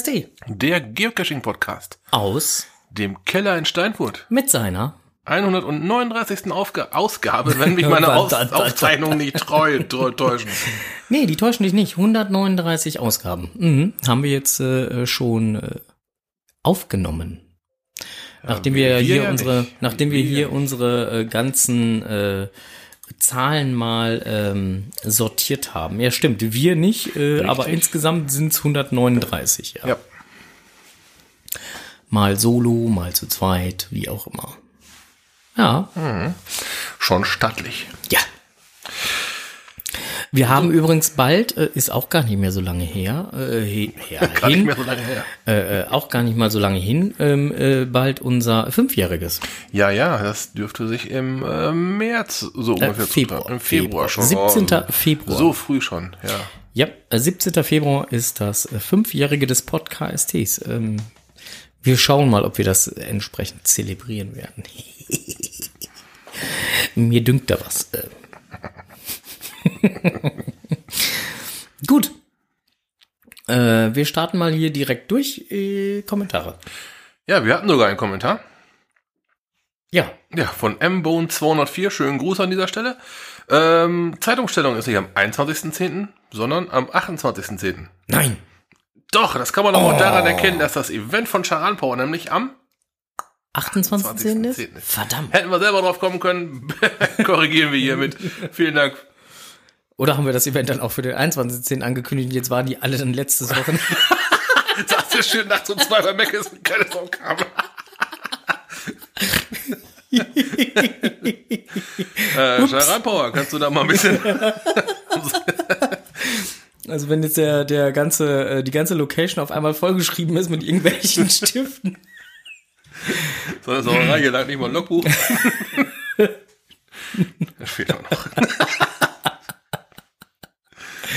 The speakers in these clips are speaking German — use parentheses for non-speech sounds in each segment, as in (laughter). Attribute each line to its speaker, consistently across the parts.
Speaker 1: KST.
Speaker 2: Der Geocaching-Podcast.
Speaker 1: Aus.
Speaker 2: Dem Keller in Steinfurt.
Speaker 1: Mit seiner.
Speaker 2: 139. Aufga Ausgabe, wenn mich (laughs) meine Aus Aufzeichnungen nicht treu, treu täuschen.
Speaker 1: Nee, die täuschen dich nicht. 139 Ausgaben. Mhm. Haben wir jetzt äh, schon äh, aufgenommen. Nachdem wir, wir hier ja unsere, nicht. nachdem wir, wir hier unsere äh, ganzen äh, Zahlen mal ähm, sortiert haben. Ja, stimmt. Wir nicht, äh, aber insgesamt sind es 139. Ja. ja. Mal solo, mal zu zweit, wie auch immer. Ja.
Speaker 2: Mhm. Schon stattlich.
Speaker 1: Ja. Wir haben übrigens bald, äh, ist auch gar nicht mehr so lange her, äh, (laughs) her
Speaker 2: gar hin, nicht mehr so lange her.
Speaker 1: Äh, äh, auch gar nicht mal so lange hin, ähm, äh, bald unser Fünfjähriges.
Speaker 2: Ja, ja, das dürfte sich im äh, März so
Speaker 1: äh, ungefähr Februar,
Speaker 2: Im Februar, Februar schon.
Speaker 1: 17. Oh, Februar.
Speaker 2: So früh schon, ja.
Speaker 1: Ja, 17. Februar ist das Fünfjährige des Podcasts. Ähm, wir schauen mal, ob wir das entsprechend zelebrieren werden. (laughs) Mir dünkt da was. (laughs) Gut. Äh, wir starten mal hier direkt durch. Äh, Kommentare.
Speaker 2: Ja, wir hatten sogar einen Kommentar.
Speaker 1: Ja.
Speaker 2: Ja, von mbone204. Schönen Gruß an dieser Stelle. Ähm, Zeitumstellung ist nicht am 21.10., sondern am 28.10.
Speaker 1: Nein.
Speaker 2: Doch, das kann man auch oh. daran erkennen, dass das Event von Charan Power nämlich am
Speaker 1: 28.10. ist? Verdammt.
Speaker 2: Hätten wir selber drauf kommen können, (laughs) korrigieren wir hiermit. Vielen Dank.
Speaker 1: Oder haben wir das Event dann auch für den 21.10. angekündigt und jetzt waren die alle dann letztes Wochen. (laughs)
Speaker 2: Sagst du schön nachts um zwei bei Mac ist und keine Sau kam. äh, Charan kannst du da mal ein bisschen. (laughs)
Speaker 1: also wenn jetzt der, der ganze, äh, die ganze Location auf einmal vollgeschrieben ist mit irgendwelchen (laughs) Stiften.
Speaker 2: So eine Sauerei, hier lag nicht mal ein Logbuch. das fehlt auch noch.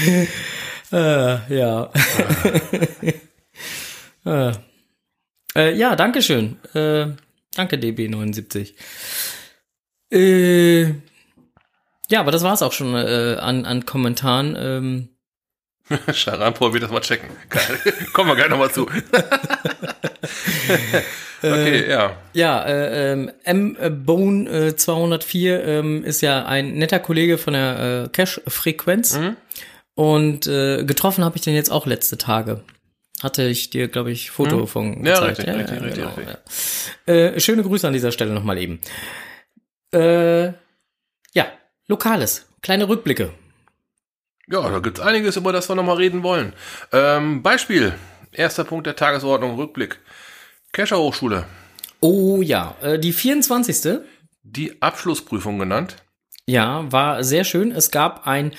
Speaker 2: (laughs)
Speaker 1: äh, ja. (laughs) äh. Äh, ja, danke schön. Äh, danke, DB79. Äh, ja, aber das war's auch schon äh, an, an Kommentaren. Ähm, (laughs)
Speaker 2: Charanpor wird das mal checken. Kommen wir gleich nochmal zu. okay, äh, ja.
Speaker 1: Ja, äh, ähm, M-Bone äh, 204 ähm, ist ja ein netter Kollege von der äh, Cache-Frequenz. Mhm. Und äh, getroffen habe ich den jetzt auch letzte Tage. Hatte ich dir, glaube ich, Foto mhm. von
Speaker 2: ja, gezeigt. Richtig, ja, richtig, richtig, genau, richtig.
Speaker 1: Ja. Äh, schöne Grüße an dieser Stelle nochmal eben. Äh, ja, Lokales. Kleine Rückblicke.
Speaker 2: Ja, da gibt's einiges, über das wir nochmal reden wollen. Ähm, Beispiel. Erster Punkt der Tagesordnung, Rückblick. Kescher Hochschule.
Speaker 1: Oh ja, äh, die 24.
Speaker 2: Die Abschlussprüfung genannt.
Speaker 1: Ja, war sehr schön. Es gab ein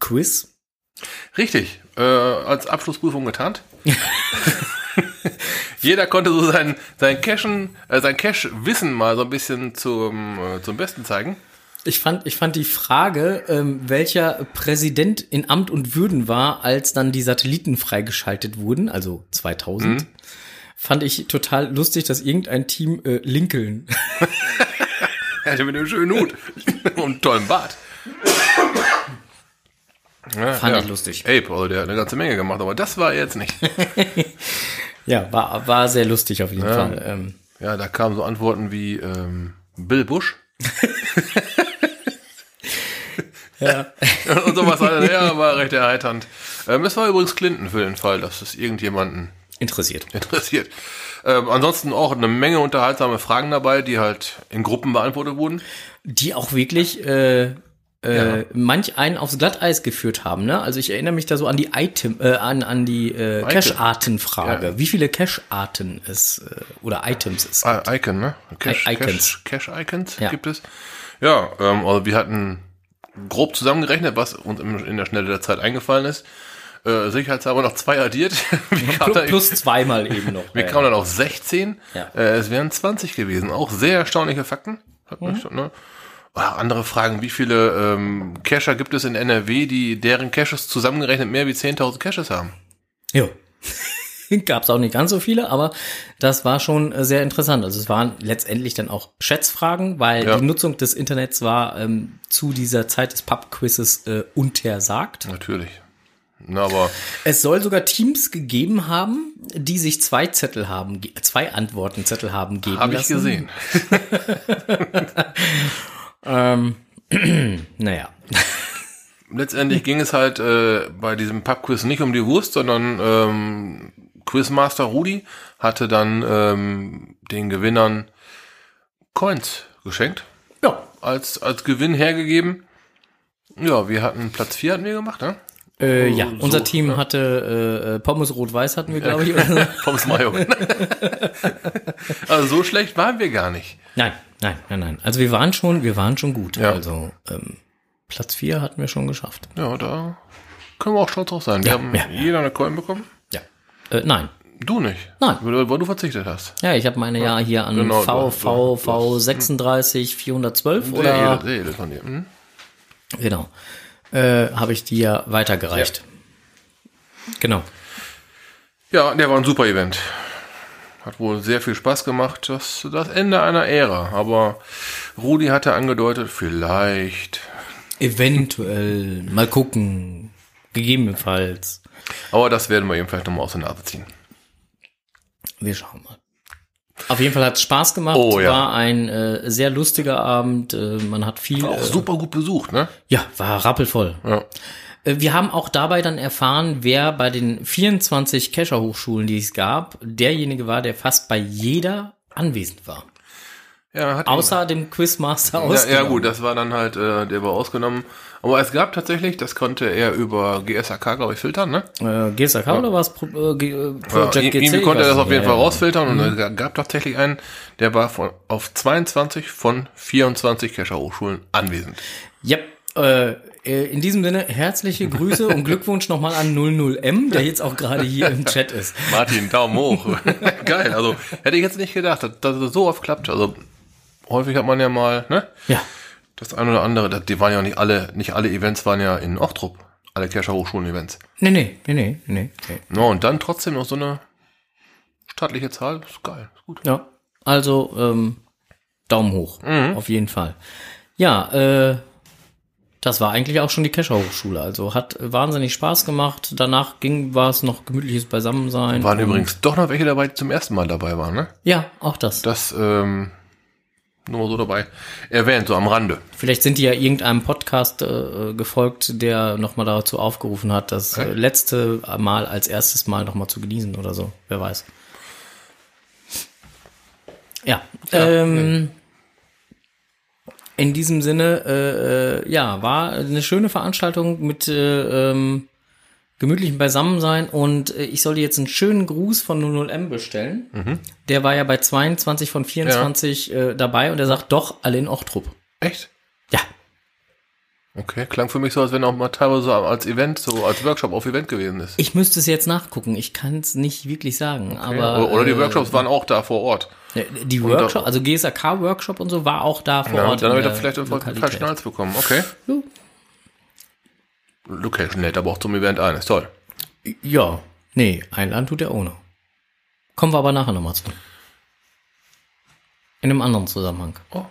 Speaker 1: Pub-Quiz.
Speaker 2: Richtig, äh, als Abschlussprüfung getarnt. (laughs) Jeder konnte so sein, sein Cashen, äh, sein Cash-Wissen mal so ein bisschen zum, äh, zum Besten zeigen.
Speaker 1: Ich fand, ich fand die Frage, ähm, welcher Präsident in Amt und Würden war, als dann die Satelliten freigeschaltet wurden, also 2000, mhm. fand ich total lustig, dass irgendein Team äh, Lincoln. (laughs)
Speaker 2: er hatte mit einem schönen Hut (laughs) und einem tollen Bart.
Speaker 1: Ja, fand ja. ich lustig.
Speaker 2: Ape, also der hat eine ganze Menge gemacht, aber das war er jetzt nicht. (laughs)
Speaker 1: ja, war, war sehr lustig auf jeden
Speaker 2: ja.
Speaker 1: Fall. Ähm,
Speaker 2: ja, da kamen so Antworten wie ähm, Bill Bush. (laughs)
Speaker 1: Ja. (laughs)
Speaker 2: und sowas alles. Ja, war recht erheiternd. Ähm, es war übrigens Clinton für den Fall, dass es irgendjemanden
Speaker 1: interessiert.
Speaker 2: Interessiert. Ähm, ansonsten auch eine Menge unterhaltsame Fragen dabei, die halt in Gruppen beantwortet wurden.
Speaker 1: Die auch wirklich äh, äh, ja. manch einen aufs Glatteis geführt haben. Ne? Also ich erinnere mich da so an die Item, äh, an, an die äh, Cache-Arten-Frage. Ja. Wie viele Cache-Arten es äh, oder Items es
Speaker 2: gibt. Icon, ne?
Speaker 1: Cache, Icons.
Speaker 2: Cache-Icons ja. gibt es. Ja, ähm, also wir hatten grob zusammengerechnet, was uns in der Schnelle der Zeit eingefallen ist. Äh, sicherheitshalber noch zwei addiert. (laughs)
Speaker 1: plus, plus zweimal eben noch.
Speaker 2: Wir kamen dann auf 16. Ja. Äh, es wären 20 gewesen. Auch sehr erstaunliche Fakten. Hat mhm. schon, ne? Oder andere Fragen, wie viele ähm, Cacher gibt es in NRW, die deren Caches zusammengerechnet mehr wie 10.000 Caches haben?
Speaker 1: Jo. (laughs) Gab es auch nicht ganz so viele, aber das war schon äh, sehr interessant. Also es waren letztendlich dann auch Schätzfragen, weil ja. die Nutzung des Internets war ähm, zu dieser Zeit des Pub-Quizzes äh, untersagt.
Speaker 2: Natürlich. Na, aber
Speaker 1: Es soll sogar Teams gegeben haben, die sich zwei Zettel haben, zwei Antwortenzettel haben geben
Speaker 2: habe ich
Speaker 1: lassen.
Speaker 2: gesehen. (laughs) (laughs)
Speaker 1: Ähm, (clears throat) naja. (laughs)
Speaker 2: Letztendlich ging es halt äh, bei diesem Pub-Quiz nicht um die Wurst, sondern ähm, Quizmaster Rudi hatte dann ähm, den Gewinnern Coins geschenkt,
Speaker 1: Ja.
Speaker 2: als, als Gewinn hergegeben. Ja, wir hatten Platz 4 hatten wir gemacht, ne?
Speaker 1: Äh, ja,
Speaker 2: So,
Speaker 1: unser Team
Speaker 2: ne?
Speaker 1: hatte äh, äh, Pommes rot-weiß hatten wir, glaube ich. (laughs)
Speaker 2: Pommes Mayo. (laughs) also so schlecht waren wir gar nicht.
Speaker 1: Nein, nein, nein, nein. Also wir waren schon, wir waren schon gut.
Speaker 2: Ja.
Speaker 1: Also ähm, Platz vier hatten wir schon geschafft.
Speaker 2: Ja, da können wir auch stolz drauf sein. Wir
Speaker 1: Ja,
Speaker 2: haben
Speaker 1: ja,
Speaker 2: jeder eine Coin bekommen.
Speaker 1: Ja. Äh, nein.
Speaker 2: Du nicht.
Speaker 1: Nein.
Speaker 2: Weil, weil du verzichtet hast.
Speaker 1: Ja, ich habe meine ja hier an
Speaker 2: Genau,
Speaker 1: V, V, V 36 412
Speaker 2: Sehr
Speaker 1: oder
Speaker 2: edel, sehr edel von dir. Hm?
Speaker 1: genau. Äh, habe ich dir weitergereicht. Genau.
Speaker 2: Ja, der war ein super Event. Hat wohl sehr viel Spaß gemacht. Das, das Ende einer Ära. Aber Rudi hatte angedeutet, vielleicht.
Speaker 1: Eventuell mal gucken. Gegebenenfalls.
Speaker 2: Aber das werden wir ihm vielleicht nochmal aus der Nase ziehen.
Speaker 1: Wir schauen mal. Auf jeden Fall hat es Spaß gemacht.
Speaker 2: Oh, ja.
Speaker 1: War ein äh, sehr lustiger Abend. Äh, man hat viel.
Speaker 2: Auch
Speaker 1: Äh,
Speaker 2: super gut besucht, ne?
Speaker 1: ja, war rappelvoll.
Speaker 2: Ja.
Speaker 1: Äh, Wir haben auch dabei dann erfahren, wer bei den 24 Kescher-Hochschulen, die es gab, derjenige war, der fast bei jeder anwesend war.
Speaker 2: Ja, hat
Speaker 1: Außer dem Quizmaster
Speaker 2: ja,
Speaker 1: ausgenommen.
Speaker 2: ja gut, das war dann halt, äh, der war ausgenommen. Aber es gab tatsächlich, das konnte er über GSAK, glaube ich, filtern, ne?
Speaker 1: Äh, GSAK oder was? Pro, äh, G- äh, Project
Speaker 2: ja,
Speaker 1: GC?
Speaker 2: irgendwie konnte er das auf jeden. Fall
Speaker 1: Ja, ja.
Speaker 2: rausfiltern und es gab tatsächlich einen, der war von, auf 22 von 24 Kescher Hochschulen anwesend.
Speaker 1: Ja, äh, in diesem Sinne herzliche Grüße und Glückwunsch nochmal an 00M, der jetzt auch gerade hier im Chat ist.
Speaker 2: Martin, Daumen hoch. (laughs) Geil, also hätte ich jetzt nicht gedacht, dass, dass es so oft klappt. Also häufig hat man ja mal, ne?
Speaker 1: Ja,
Speaker 2: Das eine oder andere, das- die waren ja nicht alle, nicht alle Events waren ja in Ochtrup. Alle Kescher Hochschulen-Events.
Speaker 1: nee, nee, nee, nee, nee. nee.
Speaker 2: No, und dann trotzdem noch so eine stattliche Zahl, ist geil, ist gut.
Speaker 1: Ja, also ähm, Daumen hoch, auf jeden Fall. Ja, äh, das war eigentlich auch schon die Kescher Hochschule. Also hat wahnsinnig Spaß gemacht. Danach ging war es noch gemütliches Beisammensein.
Speaker 2: Waren übrigens doch noch welche dabei, die zum ersten Mal dabei waren, ne?
Speaker 1: Ja, auch das.
Speaker 2: Das, ähm, nur mal so dabei erwähnt, so am Rande.
Speaker 1: Vielleicht sind die ja irgendeinem Podcast äh, gefolgt, der nochmal dazu aufgerufen hat, das äh, letzte Mal als erstes Mal nochmal zu genießen oder so. Wer weiß. Ja. ähm, In diesem Sinne, äh, äh, ja, war eine schöne Veranstaltung mit äh, ähm, gemütlichem Beisammensein und äh, ich soll dir jetzt einen schönen Gruß von 00M bestellen. Der war ja bei 22 von 24 äh, dabei und er sagt doch alle in Ochtrup.
Speaker 2: Echt?
Speaker 1: Ja,
Speaker 2: Okay, klang für mich so, als wenn auch mal teilweise so als Event, so als Workshop auf Event gewesen ist.
Speaker 1: ich müsste es jetzt nachgucken. Ich kann es nicht wirklich sagen, aber
Speaker 2: oder, oder die
Speaker 1: äh,
Speaker 2: Workshops waren auch da vor Ort.
Speaker 1: Die Workshop, also GSAK Workshop und so war auch da vor
Speaker 2: Ja,
Speaker 1: Ort.
Speaker 2: dann habe ich da vielleicht einen falschen Hals bekommen. Okay.
Speaker 1: Ja.
Speaker 2: Location lädt aber auch zum Event ein, ist toll.
Speaker 1: Ja, nee, Einladen tut er ohne. Kommen wir aber nachher nochmal zu. In einem anderen Zusammenhang.
Speaker 2: Oh.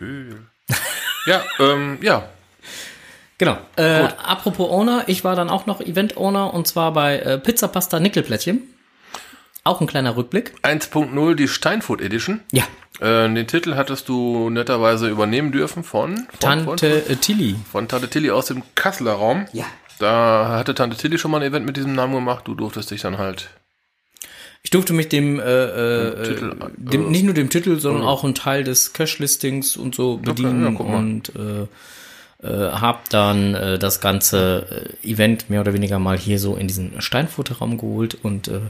Speaker 2: Cool. (laughs) ja, ähm, ja.
Speaker 1: Genau. Äh, apropos Owner, ich war dann auch noch Event-Owner und zwar bei äh, Pizza Pasta Nickelplättchen. Auch ein kleiner Rückblick.
Speaker 2: 1.0, die Steinfurt Edition.
Speaker 1: Ja.
Speaker 2: Äh, den Titel hattest du netterweise übernehmen dürfen von, von,
Speaker 1: Tante
Speaker 2: von,
Speaker 1: Tilly.
Speaker 2: von Tante Tilly aus dem Kasseler Raum.
Speaker 1: Ja.
Speaker 2: Da hatte Tante Tilly schon mal ein Event mit diesem Namen gemacht. Du durftest dich dann halt.
Speaker 1: Ich durfte mich dem, äh, äh,
Speaker 2: Titel,
Speaker 1: dem
Speaker 2: äh,
Speaker 1: nicht nur dem Titel, sondern auch einen Teil des Cache-Listings und so bedienen
Speaker 2: ja, guck mal.
Speaker 1: und äh, äh, hab dann äh, das ganze äh, Event mehr oder weniger mal hier so in diesen Steinfurter Raum geholt und äh,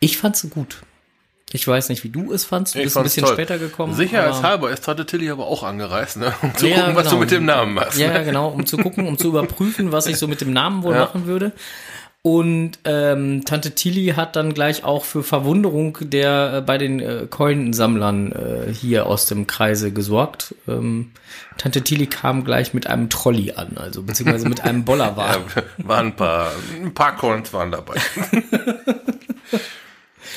Speaker 1: ich fand's gut. Ich weiß nicht, wie du es fandst. Du
Speaker 2: Ich
Speaker 1: bist ein bisschen
Speaker 2: toll.
Speaker 1: später gekommen. aber-
Speaker 2: Sicherheitshalber ist Tante Tilly aber auch angereist, ne? um zu
Speaker 1: Ja,
Speaker 2: gucken, was du
Speaker 1: genau.
Speaker 2: mit dem Namen machst.
Speaker 1: Ja,
Speaker 2: ne?
Speaker 1: ja, genau, um zu gucken, um zu (laughs) überprüfen, was ich so mit dem Namen wohl
Speaker 2: Ja.
Speaker 1: machen würde. Und ähm, Tante Tilly hat dann gleich auch für Verwunderung der äh, bei den äh, Coinsammlern äh, hier aus dem Kreise gesorgt. Ähm, Tante Tilly kam gleich mit einem Trolley an, also beziehungsweise mit einem (laughs) Bollerwagen.
Speaker 2: Ja, waren ein paar, ein paar Coins waren dabei. (laughs)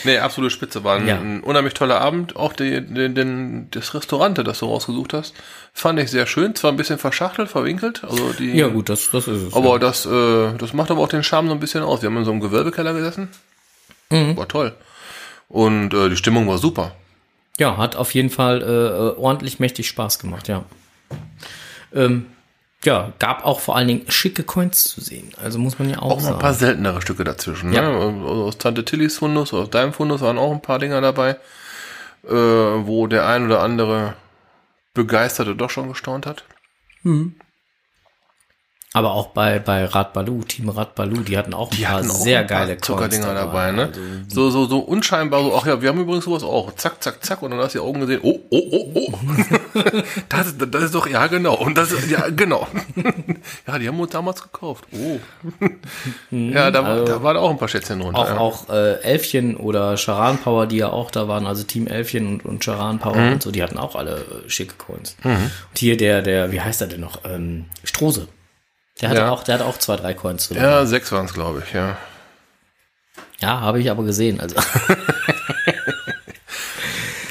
Speaker 2: Nee, absolute Spitze. War ein,
Speaker 1: Ja.
Speaker 2: ein unheimlich toller Abend. Auch die, den, den, das Restaurant, das du rausgesucht hast, fand ich sehr schön. Zwar ein bisschen verschachtelt, verwinkelt. Also die,
Speaker 1: Ja, gut, das, das ist es.
Speaker 2: Aber das, äh, das macht aber auch den Charme so ein bisschen aus. Wir haben in so einem Gewölbekeller gesessen.
Speaker 1: Mhm.
Speaker 2: War toll. Und äh, die Stimmung war super.
Speaker 1: Ja, hat auf jeden Fall äh, äh, ordentlich mächtig Spaß gemacht, ja. Ähm, ja, gab auch vor allen Dingen schicke Coins zu sehen. Also muss man ja auch,
Speaker 2: Auch
Speaker 1: sagen.
Speaker 2: ein paar seltenere Stücke dazwischen.
Speaker 1: Ja.
Speaker 2: Ne? Aus Tante Tillys Fundus, aus deinem Fundus waren auch ein paar Dinger dabei, äh, wo der ein oder andere Begeisterte doch schon gestaunt hat.
Speaker 1: Aber auch bei, bei Rad Balu, Team Rad Balu, die hatten auch ein
Speaker 2: Die
Speaker 1: paar
Speaker 2: hatten auch
Speaker 1: sehr geile
Speaker 2: Zuckerdinger
Speaker 1: Coins
Speaker 2: dabei, ne?
Speaker 1: Also,
Speaker 2: So, so, so unscheinbar, so, ach ja, wir haben übrigens sowas auch. Zack, zack, zack. Und dann hast du die Augen gesehen, oh, oh, oh, oh. (laughs) das, ist- das ist doch, ja, genau. Und das ist, ja, genau. (laughs) ja, die haben wir uns damals gekauft. Oh. ja, da, war da waren auch ein paar Schätzchen drunter.
Speaker 1: auch,
Speaker 2: ja.
Speaker 1: auch äh, Elfchen oder Charan Power, die ja auch da waren, also Team Elfchen und, und Charan Power
Speaker 2: Mhm.
Speaker 1: und so, die hatten auch alle äh, schicke Coins. Und hier der, der, wie heißt er denn noch? Ähm, Strose. Der hatte
Speaker 2: Ja.
Speaker 1: auch, der hatte auch zwei, drei Coins drin.
Speaker 2: Ja, sechs waren es, glaube ich, ja.
Speaker 1: Ja, habe ich aber gesehen. Also (laughs)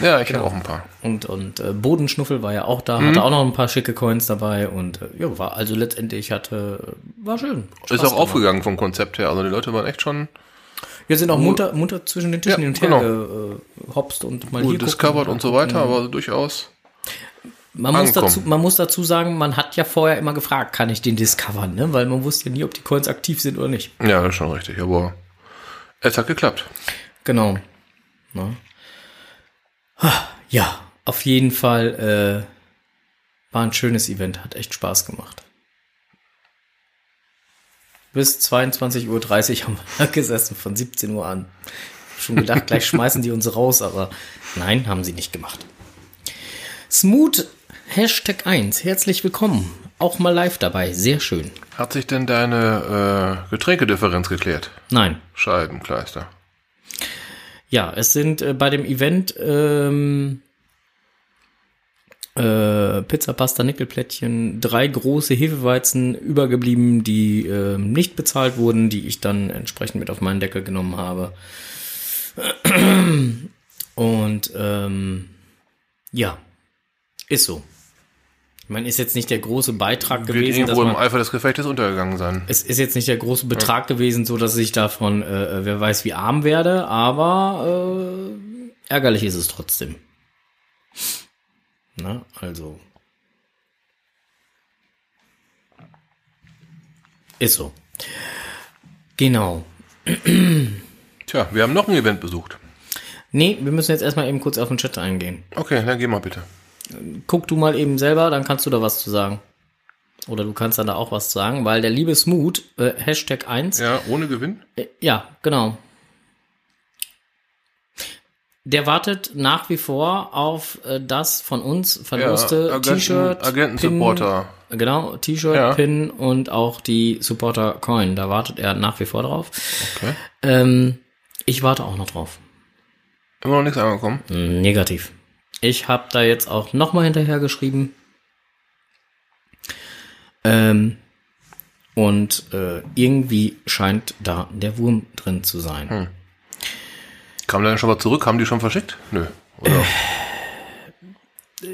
Speaker 2: Ja, ich habe auch ein paar.
Speaker 1: und und äh, Bodenschnuffel war ja auch
Speaker 2: Mhm.
Speaker 1: da, hatte auch noch ein paar schicke Coins dabei und äh, ja, war also letztendlich hatte war schön.
Speaker 2: Ist
Speaker 1: Spaß
Speaker 2: auch
Speaker 1: gemacht.
Speaker 2: aufgegangen vom Konzept her. Also die Leute waren echt schon
Speaker 1: Wir sind auch munter, munter zwischen den Tischen
Speaker 2: Ja,
Speaker 1: hin und her
Speaker 2: genau.
Speaker 1: gehopst und mal hier
Speaker 2: gut
Speaker 1: gucken,
Speaker 2: discovered
Speaker 1: mal
Speaker 2: und so weiter, aber durchaus.
Speaker 1: Man muss, dazu, man muss dazu sagen, man hat ja vorher immer gefragt, kann ich den discovern, ne? Weil man wusste ja nie, ob die Coins aktiv sind oder nicht.
Speaker 2: Ja, das ist schon richtig, aber es hat geklappt.
Speaker 1: Genau. Ne? Ah, Ja, auf jeden Fall äh, war ein schönes Event, hat echt Spaß gemacht. Bis 22.30 Uhr haben wir (laughs) gesessen, von 17 Uhr an. Schon gedacht, gleich schmeißen die uns raus, aber nein, haben sie nicht gemacht. Smooth Hashtag 1, herzlich willkommen. Auch mal live dabei, sehr schön.
Speaker 2: Hat sich denn deine äh, Getränkedifferenz geklärt?
Speaker 1: Nein,
Speaker 2: Scheibenkleister.
Speaker 1: Ja, es sind äh, bei dem Event ähm, äh, Pizza, Pasta, Nickelplättchen, drei große Hefeweizen übergeblieben, die ähm, nicht bezahlt wurden, die ich dann entsprechend mit auf meinen Deckel genommen habe. Und ähm, ja, ist so. Ich meine, ist jetzt nicht der große Beitrag
Speaker 2: Wird
Speaker 1: gewesen, dass
Speaker 2: irgendwo im
Speaker 1: man,
Speaker 2: Eifer des Gefechtes untergegangen sein.
Speaker 1: es ist jetzt nicht der große Betrag gewesen, so dass ich davon, äh, wer weiß, wie arm werde, aber äh, ärgerlich ist es trotzdem. Na, also. Ist so. Genau.
Speaker 2: Tja, wir haben noch ein Event besucht.
Speaker 1: Nee, wir müssen jetzt erstmal eben kurz auf den Chat eingehen.
Speaker 2: Okay, dann geh mal bitte.
Speaker 1: Guck du mal eben selber, dann kannst du da was zu sagen. Oder du kannst dann da auch was sagen, weil der liebe Smooth, äh, Hashtag 1,
Speaker 2: Ja, ohne Gewinn?
Speaker 1: Äh, Ja, genau. Der wartet nach wie vor auf äh, das von uns verloste
Speaker 2: Ja,
Speaker 1: T-Shirt,
Speaker 2: Agenten-Supporter.
Speaker 1: Pin, genau, T-Shirt,
Speaker 2: Ja.
Speaker 1: Pin und auch die Supporter Coin. Da wartet er nach wie vor drauf.
Speaker 2: Okay.
Speaker 1: Ähm, ich warte auch noch drauf.
Speaker 2: Immer noch nichts angekommen.
Speaker 1: Negativ. Ich habe da jetzt auch nochmal hinterher geschrieben. Ähm, und äh, irgendwie scheint da der Wurm drin zu sein.
Speaker 2: Hm. Kam der denn schon mal zurück? Haben die schon verschickt? Nö. Oder?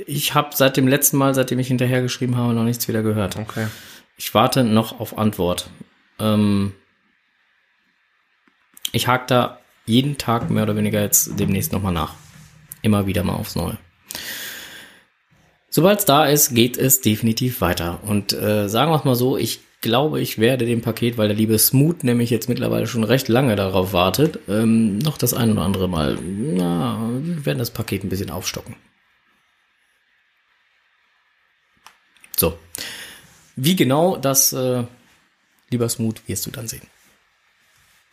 Speaker 1: Ich habe seit dem letzten Mal, seitdem ich hinterher geschrieben habe, noch nichts wieder gehört.
Speaker 2: Okay.
Speaker 1: Ich warte noch auf Antwort. Ähm, ich hake da jeden Tag mehr oder weniger jetzt demnächst nochmal nach. Immer wieder mal aufs Neue. Sobald es da ist, geht es definitiv weiter. Und äh, sagen wir es mal so, ich glaube, ich werde dem Paket, weil der liebe Smooth nämlich jetzt mittlerweile schon recht lange darauf wartet, ähm, noch das ein oder andere Mal, na, wir werden das Paket ein bisschen aufstocken. So. Wie genau das, äh, lieber Smooth, wirst du dann sehen.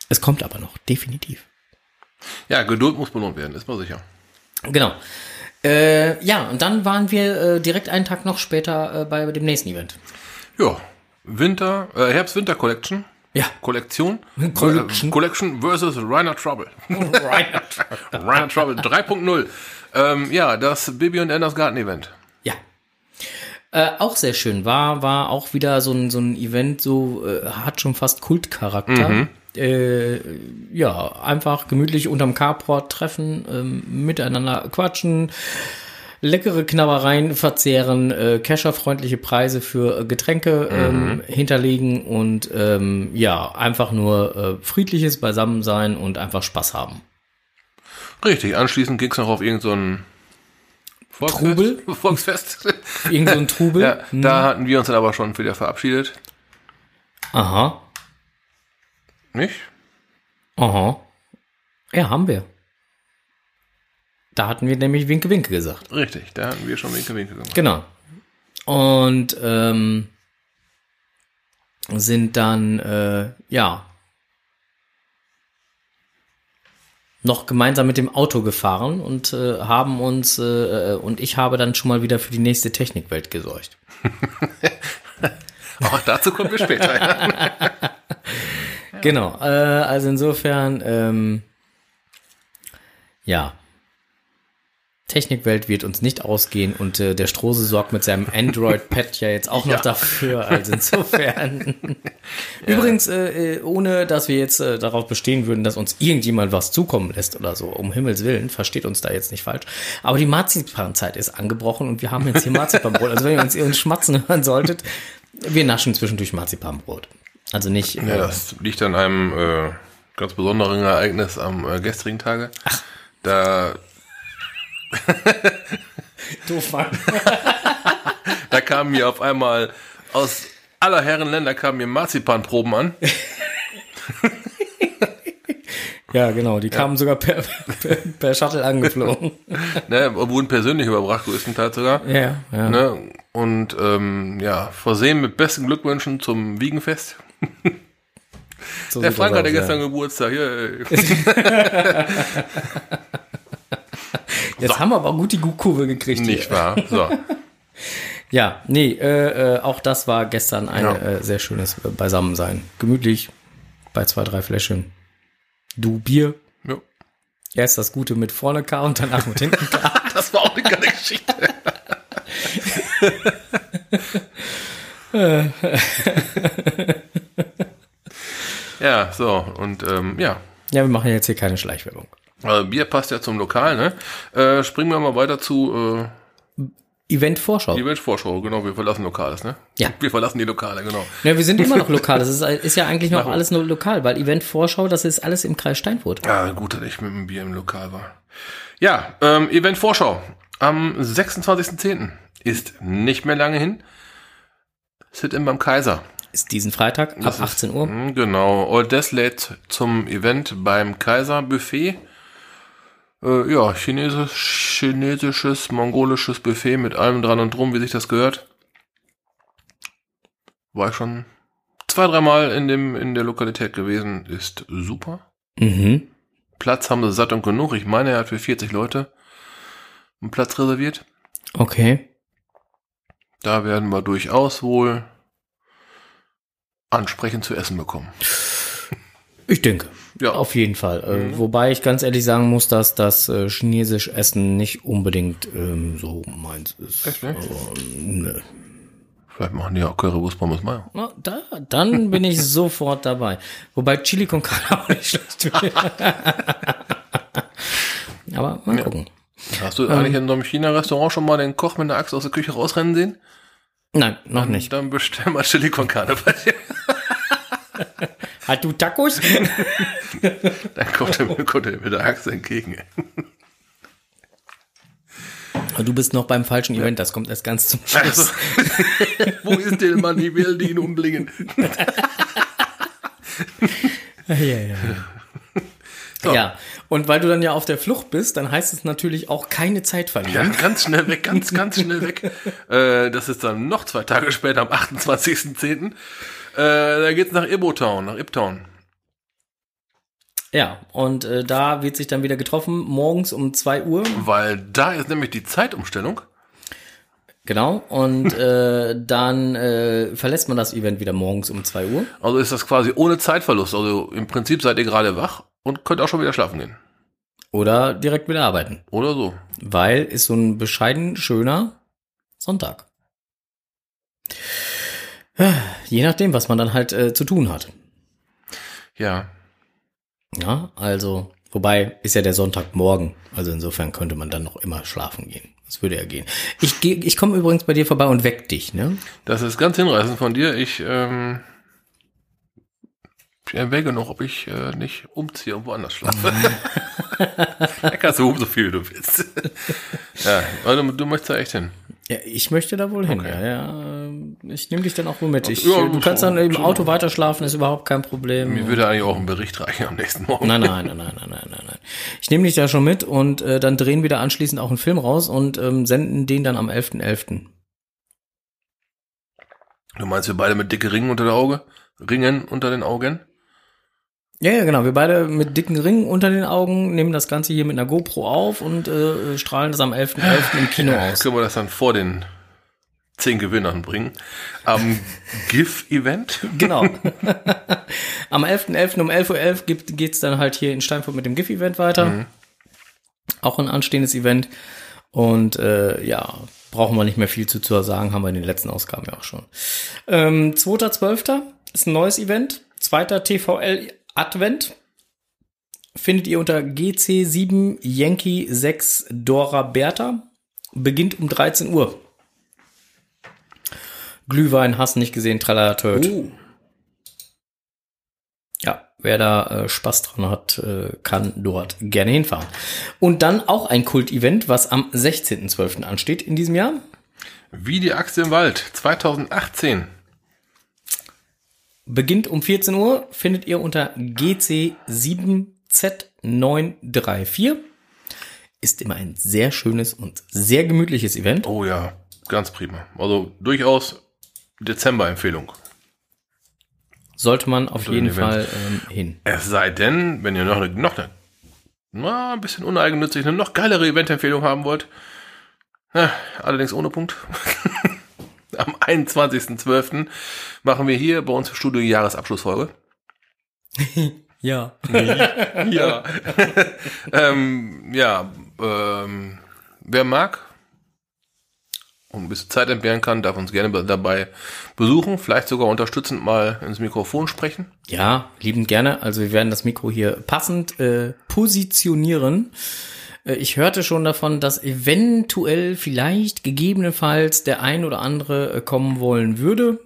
Speaker 1: Es kommt aber noch, definitiv.
Speaker 2: Ja, Geduld muss belohnt werden, ist mal sicher.
Speaker 1: Genau. Äh, ja, und dann waren wir äh, direkt einen Tag noch später äh, bei dem nächsten Event.
Speaker 2: Ja, Winter, äh, Herbst-Winter-Collection.
Speaker 1: Ja.
Speaker 2: Collection.
Speaker 1: Collection.
Speaker 2: Äh, Collection versus Reiner Trouble. (laughs) (laughs) Reiner Trouble 3.0. Ähm, ja, das Bibi und Anders Garten Event.
Speaker 1: Ja. Äh, auch sehr schön. War, war auch wieder so ein, so ein Event, so, äh, hat schon fast Kultcharakter. Äh, ja, einfach gemütlich unterm Carport treffen, ähm, miteinander quatschen, leckere Knabbereien verzehren, äh, Kescher-freundliche Preise für Getränke ähm, mhm. hinterlegen und ähm, ja, einfach nur äh, friedliches Beisammensein und einfach Spaß haben.
Speaker 2: Richtig, anschließend ging es noch auf irgendeinen
Speaker 1: so Volksfest. Trubel. (laughs)
Speaker 2: Volksfest.
Speaker 1: Irgend so ein Trubel.
Speaker 2: Ja. Da hatten wir uns dann aber schon wieder verabschiedet.
Speaker 1: Aha.
Speaker 2: Nicht?
Speaker 1: Aha. Ja, haben wir. Da hatten wir nämlich Winke Winke gesagt.
Speaker 2: Richtig, da hatten wir schon Winke Winke gemacht.
Speaker 1: Genau. Und ähm, sind dann, äh, ja, noch gemeinsam mit dem Auto gefahren und äh, haben uns, äh, äh und ich habe dann schon mal wieder für die nächste Technikwelt gesorgt. (laughs)
Speaker 2: Auch dazu kommen wir später. (laughs)
Speaker 1: genau, äh, also insofern, ähm, ja, Technikwelt wird uns nicht ausgehen und äh, der Strose sorgt mit seinem Android-Pad ja jetzt auch noch ja. dafür. Also insofern. ja. (laughs) (laughs) Übrigens, äh, äh, ohne dass wir jetzt äh, darauf bestehen würden, dass uns irgendjemand was zukommen lässt oder so, um Himmels Willen, versteht uns da jetzt nicht falsch. Aber die Marzipanzeit ist angebrochen und wir haben jetzt hier Marzipanbrot. also wenn ihr uns, uns schmatzen hören solltet, wir naschen zwischendurch Marzipanbrot. Also nicht.
Speaker 2: Ja, das liegt an einem äh, ganz besonderen Ereignis am äh, gestrigen Tage. Ach. Da (laughs)
Speaker 1: Doof, Mann. (laughs)
Speaker 2: da kamen mir auf einmal aus aller Herren Länder kamen mir Marzipanproben an.
Speaker 1: Ja, genau, die kamen ja. sogar per, per, per, Shuttle angeflogen. (laughs)
Speaker 2: ne, wurden persönlich überbracht, größtenteils sogar.
Speaker 1: Ja, ja.
Speaker 2: Ne, und ähm, ja, versehen mit besten Glückwünschen zum Wiegenfest. (laughs) So der Frank hatte gestern ja. Geburtstag. Yeah. (laughs)
Speaker 1: Jetzt so. haben wir aber gut die Kurve gekriegt.
Speaker 2: Nicht hier. wahr? So. (laughs)
Speaker 1: ja, nee, äh, äh, auch das war gestern ein ja. äh, sehr schönes Beisammensein. Gemütlich bei zwei, drei Fläschchen. Du Bier. Ja. Erst das Gute mit vorne K und danach mit hinten K.
Speaker 2: das war auch eine geile Geschichte. Ja, so, und ähm, ja.
Speaker 1: Ja, wir machen jetzt hier keine Schleichwerbung.
Speaker 2: Also Bier passt ja zum Lokal, ne? Äh, springen wir mal weiter zu
Speaker 1: äh, Event-Vorschau.
Speaker 2: Event-Vorschau, genau. Wir verlassen Lokales, ne?
Speaker 1: Ja.
Speaker 2: Wir verlassen die Lokale, genau.
Speaker 1: Ja, wir sind immer noch (laughs) lokal. Das ist, ist ja eigentlich noch alles nur lokal, weil Event-Vorschau, das ist alles im Kreis Steinfurt.
Speaker 2: Ja, gut, dass ich mit dem Bier im Lokal war. Ja, ähm, Event-Vorschau. Am 26.10. ist nicht mehr lange hin. Sit-in beim Kaiser.
Speaker 1: Ist diesen Freitag ab 18 Uhr.
Speaker 2: Ist, genau. All das lädt zum Event beim Kaiser Buffet. Äh, ja, chinesisch, chinesisches, mongolisches Buffet mit allem dran und drum, wie sich das gehört. War ich schon zwei, dreimal in dem, in der Lokalität gewesen. Ist super.
Speaker 1: Mhm.
Speaker 2: Platz haben sie satt und genug. Ich meine, er hat für 40 Leute einen Platz reserviert.
Speaker 1: Okay.
Speaker 2: Da werden wir durchaus wohl ansprechend zu essen bekommen.
Speaker 1: Ich denke. Ja. Auf jeden Fall. Äh, mhm. wobei ich ganz ehrlich sagen muss, dass das äh, chinesisch Essen nicht unbedingt ähm, so meins ist. Echt, ne? Aber,
Speaker 2: ne. Vielleicht machen die auch Currywurst Pommes Mayo.
Speaker 1: Na, da, dann bin ich (laughs) sofort dabei. Wobei Chili con Carne (laughs) auch nicht schlecht Aber mal gucken.
Speaker 2: Hast du ähm, eigentlich in so einem China-Restaurant schon mal den Koch mit der Axt aus der Küche rausrennen sehen?
Speaker 1: Nein, noch
Speaker 2: dann,
Speaker 1: nicht.
Speaker 2: Dann bestell mal Chili con Carne bei dir. (laughs)
Speaker 1: Hat du Tacos? (laughs)
Speaker 2: Dann kommt er, kommt er mit der Axt entgegen.
Speaker 1: Du bist noch beim falschen Event, das kommt erst ganz zum Schluss.
Speaker 2: Also, (laughs) wo ist der Mann? Ich will ihn umbringen.
Speaker 1: ja, ja, ja. So. Ja, und weil du dann ja auf der Flucht bist, dann heißt es natürlich auch keine Zeit verlieren.
Speaker 2: Ja, ganz schnell weg, ganz, ganz schnell weg. (laughs) äh, das ist dann noch zwei Tage später, am 28.10. Äh, da geht's nach Ibotown, nach Iptown.
Speaker 1: Ja, und äh, da wird sich dann wieder getroffen, morgens um 2 Uhr.
Speaker 2: Weil da ist nämlich die Zeitumstellung.
Speaker 1: Genau, und äh, (laughs) dann äh, verlässt man das Event wieder morgens um 2 Uhr.
Speaker 2: Also ist das quasi ohne Zeitverlust. Also im Prinzip seid ihr gerade wach und könnt auch schon wieder schlafen gehen.
Speaker 1: Oder direkt wieder arbeiten.
Speaker 2: Oder so.
Speaker 1: Weil ist so ein bescheiden schöner Sonntag. Je nachdem, was man dann halt äh, zu tun hat.
Speaker 2: Ja.
Speaker 1: Ja, also, wobei ist ja der Sonntagmorgen. Also insofern könnte man dann noch immer schlafen gehen. Das würde ja gehen. Ich, ich komme übrigens bei dir vorbei und weck dich, ne?
Speaker 2: Das ist ganz hinreißend von dir. Ich, ähm, ich erwäge noch, ob ich äh, nicht umziehe und woanders schlafe. (laughs) da kannst du so viel du willst. ja, also du möchtest da echt hin.
Speaker 1: Ja, ich möchte da wohl hin, okay. ja, ja. Ich nehme dich dann auch wohl mit. Ich, ja, du kannst dann im Auto weiter schlafen, ist überhaupt kein Problem.
Speaker 2: Mir würde eigentlich auch ein Bericht reichen am nächsten Morgen.
Speaker 1: Nein, nein, nein, nein, nein, nein, nein. nein. Ich nehme dich da schon mit und äh, dann drehen wir da anschließend auch einen Film raus und ähm, senden den dann am 11.11. .11.
Speaker 2: Du meinst, wir beide mit dicke Ringen unter den Augen? Ringen unter den Augen?
Speaker 1: Ja, ja, genau. Wir beide mit dicken Ringen unter den Augen nehmen das Ganze hier mit einer GoPro auf und äh, strahlen das am 11.11. .11. im Kino aus.
Speaker 2: Können wir das dann vor den zehn Gewinnern bringen. Am (laughs) GIF-Event.
Speaker 1: Genau. (laughs) Am 11.11. .11. um 11.11 Uhr .11 geht es dann halt hier in Steinfurt mit dem GIF-Event weiter. Mhm. Auch ein anstehendes Event. Und äh, ja, brauchen wir nicht mehr viel zu, zu sagen, haben wir in den letzten Ausgaben ja auch schon. Ähm, 2.12. ist ein neues Event. Zweiter TVL Advent findet ihr unter GC7 Yankee 6 Dora Bertha. Beginnt um 13 Uhr. Glühwein hast nicht gesehen, tralala töt. Oh. Ja, wer da äh, Spaß dran hat, äh, kann dort gerne hinfahren. Und dann auch ein Kult-Event, was am 16.12. ansteht in diesem Jahr.
Speaker 2: Wie die Axt im Wald 2018.
Speaker 1: Beginnt um 14 Uhr, findet ihr unter GC7Z934. Ist immer ein sehr schönes und sehr gemütliches Event.
Speaker 2: Oh ja, ganz prima. Also durchaus Dezember-Empfehlung.
Speaker 1: Sollte man auf jeden Fall ähm, hin.
Speaker 2: Es sei denn, wenn ihr noch eine, noch eine na, ein bisschen uneigennützig, eine noch geilere Event-Empfehlung haben wollt. Ja, allerdings ohne Punkt. (laughs) (laughs) Am 21.12. machen wir hier bei uns im Studio die Jahresabschlussfolge. (laughs)
Speaker 1: ja. (laughs)
Speaker 2: ja. ähm, ja, ähm, wer mag, und ein bisschen Zeit entbehren kann, darf uns gerne dabei besuchen, vielleicht sogar unterstützend mal ins Mikrofon sprechen.
Speaker 1: Ja, liebend gerne. Also wir werden das Mikro hier passend äh, positionieren. Äh, ich hörte schon davon, dass eventuell vielleicht gegebenenfalls der ein oder andere äh, kommen wollen würde.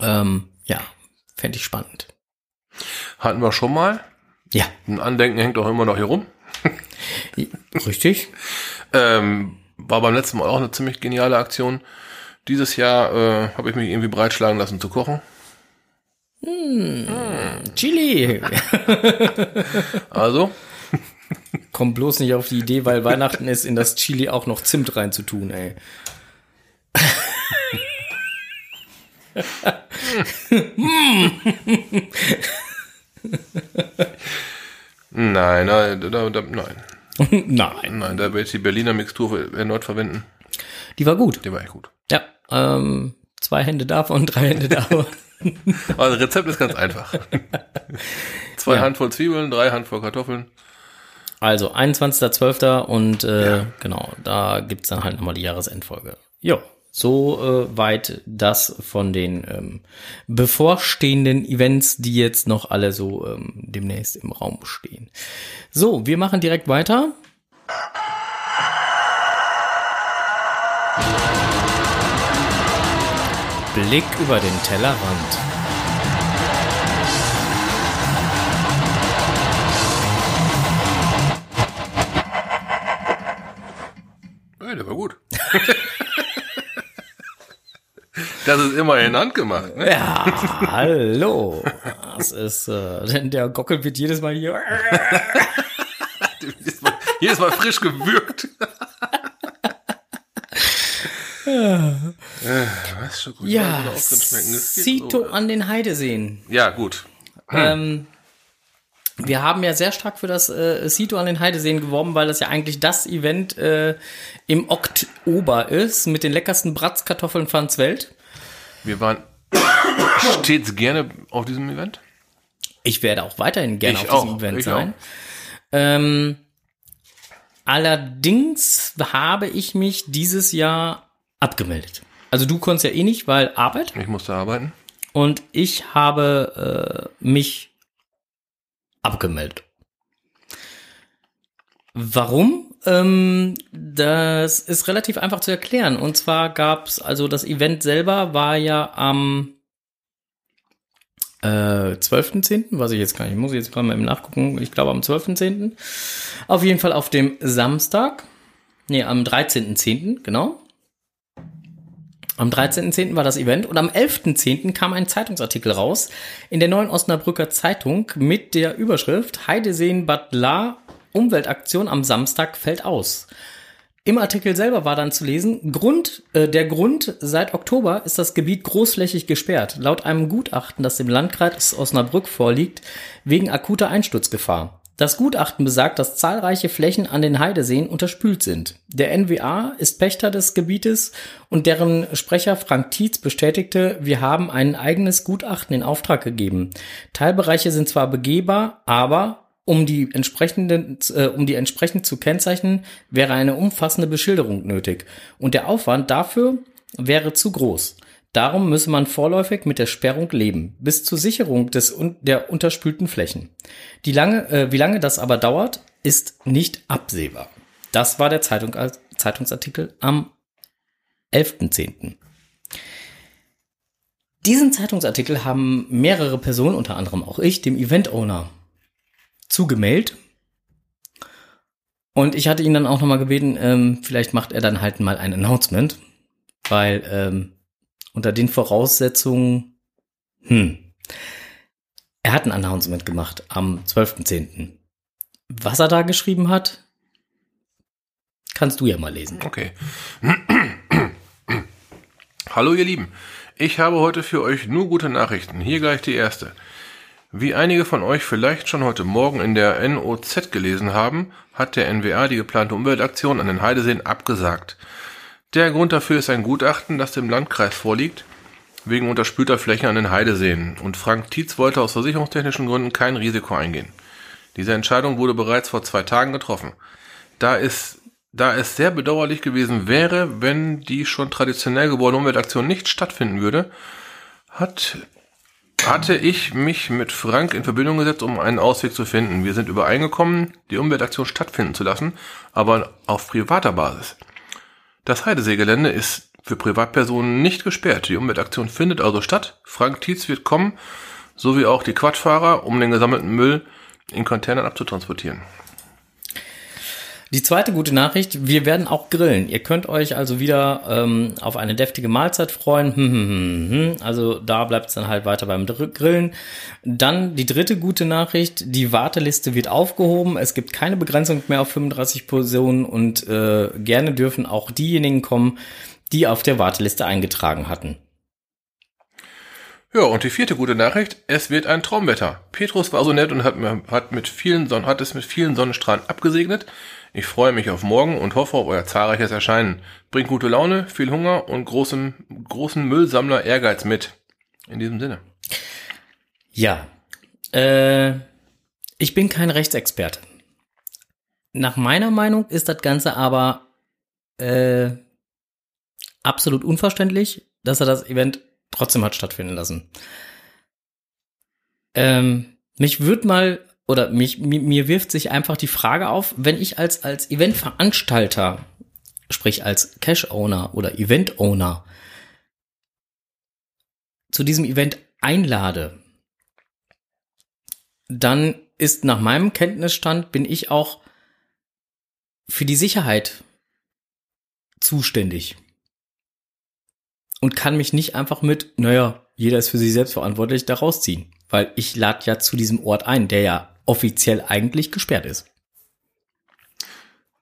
Speaker 1: Ähm, ja, fände ich spannend.
Speaker 2: Hatten wir schon mal.
Speaker 1: Ja.
Speaker 2: Ein Andenken hängt auch immer noch hier rum. (laughs)
Speaker 1: Richtig.
Speaker 2: ähm, war beim letzten Mal auch eine ziemlich geniale Aktion. Dieses Jahr äh, habe ich mich irgendwie breitschlagen lassen zu kochen.
Speaker 1: Hm, hm. Chili. (laughs)
Speaker 2: also.
Speaker 1: Kommt bloß nicht auf die Idee, weil Weihnachten ist, in das Chili auch noch Zimt reinzutun, ey.
Speaker 2: nein, nein, da, da, nein. (laughs)
Speaker 1: Nein.
Speaker 2: Nein, da werde ich die Berliner Mixtur erneut verwenden.
Speaker 1: Die war gut.
Speaker 2: Die war echt gut.
Speaker 1: Ja, ähm, zwei Hände davon, drei Hände davon. (laughs)
Speaker 2: also Rezept ist ganz einfach. (laughs) zwei ja. Handvoll Zwiebeln, drei Handvoll Kartoffeln.
Speaker 1: Also 21.12. und äh, ja. genau, da gibt's dann halt nochmal die Jahresendfolge. Jo. So äh, weit das von den ähm, bevorstehenden Events, die jetzt noch alle so ähm, demnächst im Raum stehen. So, wir machen direkt weiter. Blick über den Tellerrand.
Speaker 2: Das ist immerhin handgemacht. Ne?
Speaker 1: Ja, hallo. Das ist, äh, denn der Gockel wird jedes Mal hier. (laughs)
Speaker 2: jedes, mal, jedes Mal frisch gewürgt.
Speaker 1: Was schon gut. Ja, Sito so, an den Heideseen.
Speaker 2: Ja, gut.
Speaker 1: Ähm, wir haben ja sehr stark für das äh, Sito an den Heideseen geworben, weil das ja eigentlich das Event äh, im Oktober ist mit den leckersten Bratzkartoffeln von Welt.
Speaker 2: Wir waren stets gerne auf diesem Event.
Speaker 1: Ich werde auch weiterhin gerne ich auf diesem auch, Event sein. Ähm, allerdings habe ich mich dieses Jahr abgemeldet. Also du konntest ja eh nicht, weil Arbeit.
Speaker 2: Ich musste arbeiten.
Speaker 1: Und ich habe äh, mich abgemeldet. Warum? Ähm, das ist relativ einfach zu erklären. Und zwar gab's also das Event selber war ja am äh, 12.10., was ich jetzt gar nicht, muss ich jetzt gerade mal eben nachgucken, ich glaube am 12.10. Auf jeden Fall auf dem Samstag, nee, am 13.10., genau. Am 13.10. war das Event und am 11.10. kam ein Zeitungsartikel raus in der Neuen Osnabrücker Zeitung mit der Überschrift Heideseen Bad La Umweltaktion am Samstag fällt aus. Im Artikel selber war dann zu lesen, Grund, äh, der Grund, seit Oktober ist das Gebiet großflächig gesperrt, laut einem Gutachten, das dem Landkreis Osnabrück vorliegt, wegen akuter Einsturzgefahr. Das Gutachten besagt, dass zahlreiche Flächen an den Heideseen unterspült sind. Der NWA ist Pächter des Gebietes und deren Sprecher Frank Tietz bestätigte, wir haben ein eigenes Gutachten in Auftrag gegeben. Teilbereiche sind zwar begehbar, aber um die entsprechenden, äh, um die entsprechend zu kennzeichnen, wäre eine umfassende Beschilderung nötig. Und der Aufwand dafür wäre zu groß. Darum müsse man vorläufig mit der Sperrung leben, bis zur Sicherung des, der unterspülten Flächen. Die lange, äh, wie lange das aber dauert, ist nicht absehbar. Das war der Zeitung, Zeitungsartikel am 11.10. Diesen Zeitungsartikel haben mehrere Personen, unter anderem auch ich, dem Event-Owner zugemailt. Und ich hatte ihn dann auch nochmal gebeten, ähm, vielleicht macht er dann halt mal ein Announcement, weil ähm, unter den Voraussetzungen, hm, er hat ein Announcement gemacht am 12.10. Was er da geschrieben hat, kannst du ja mal lesen.
Speaker 2: Okay. (clears throat) Hallo ihr Lieben, ich habe heute für euch nur gute Nachrichten. Hier gleich die erste. Wie einige von euch vielleicht schon heute Morgen in der NOZ gelesen haben, hat der NWA die geplante Umweltaktion an den Heideseen abgesagt. Der Grund dafür ist ein Gutachten, das dem Landkreis vorliegt, wegen unterspülter Flächen an den Heideseen. Und Frank Tietz wollte aus versicherungstechnischen Gründen kein Risiko eingehen. Diese Entscheidung wurde bereits vor zwei Tagen getroffen. Da es, da es sehr bedauerlich gewesen wäre, wenn die schon traditionell gewordene Umweltaktion nicht stattfinden würde, hat hatte ich mich mit Frank in Verbindung gesetzt, um einen Ausweg zu finden. Wir sind übereingekommen, die Umweltaktion stattfinden zu lassen, aber auf privater Basis. Das Heideseegelände ist für Privatpersonen nicht gesperrt. Die Umweltaktion findet also statt. Frank Tietz wird kommen, sowie auch die Quadfahrer, um den gesammelten Müll in Containern abzutransportieren.
Speaker 1: Die zweite gute Nachricht, wir werden auch grillen. Ihr könnt euch also wieder ähm, auf eine deftige Mahlzeit freuen. Hm, hm, hm, hm. Also da bleibt es dann halt weiter beim Grillen. Dann die dritte gute Nachricht, die Warteliste wird aufgehoben. Es gibt keine Begrenzung mehr auf 35 Personen und äh, gerne dürfen auch diejenigen kommen, die auf der Warteliste eingetragen hatten.
Speaker 2: Ja, und die vierte gute Nachricht, es wird ein Traumwetter. Petrus war so nett und hat, hat, mit vielen Son hat es mit vielen Sonnenstrahlen abgesegnet. Ich freue mich auf morgen und hoffe auf euer zahlreiches Erscheinen. Bringt gute Laune, viel Hunger und großen, großen Müllsammler Ehrgeiz mit. In diesem Sinne.
Speaker 1: Ja. Äh, ich bin kein Rechtsexperte. Nach meiner Meinung ist das Ganze aber äh, absolut unverständlich, dass er das Event trotzdem hat stattfinden lassen. Ähm, mich würde mal oder mich, mir, mir wirft sich einfach die Frage auf, wenn ich als, als Eventveranstalter, sprich als Cash-Owner oder Event-Owner, zu diesem Event einlade, dann ist nach meinem Kenntnisstand bin ich auch für die Sicherheit zuständig und kann mich nicht einfach mit, naja, jeder ist für sich selbst verantwortlich, da rausziehen. Weil ich lade ja zu diesem Ort ein, der ja offiziell eigentlich gesperrt ist.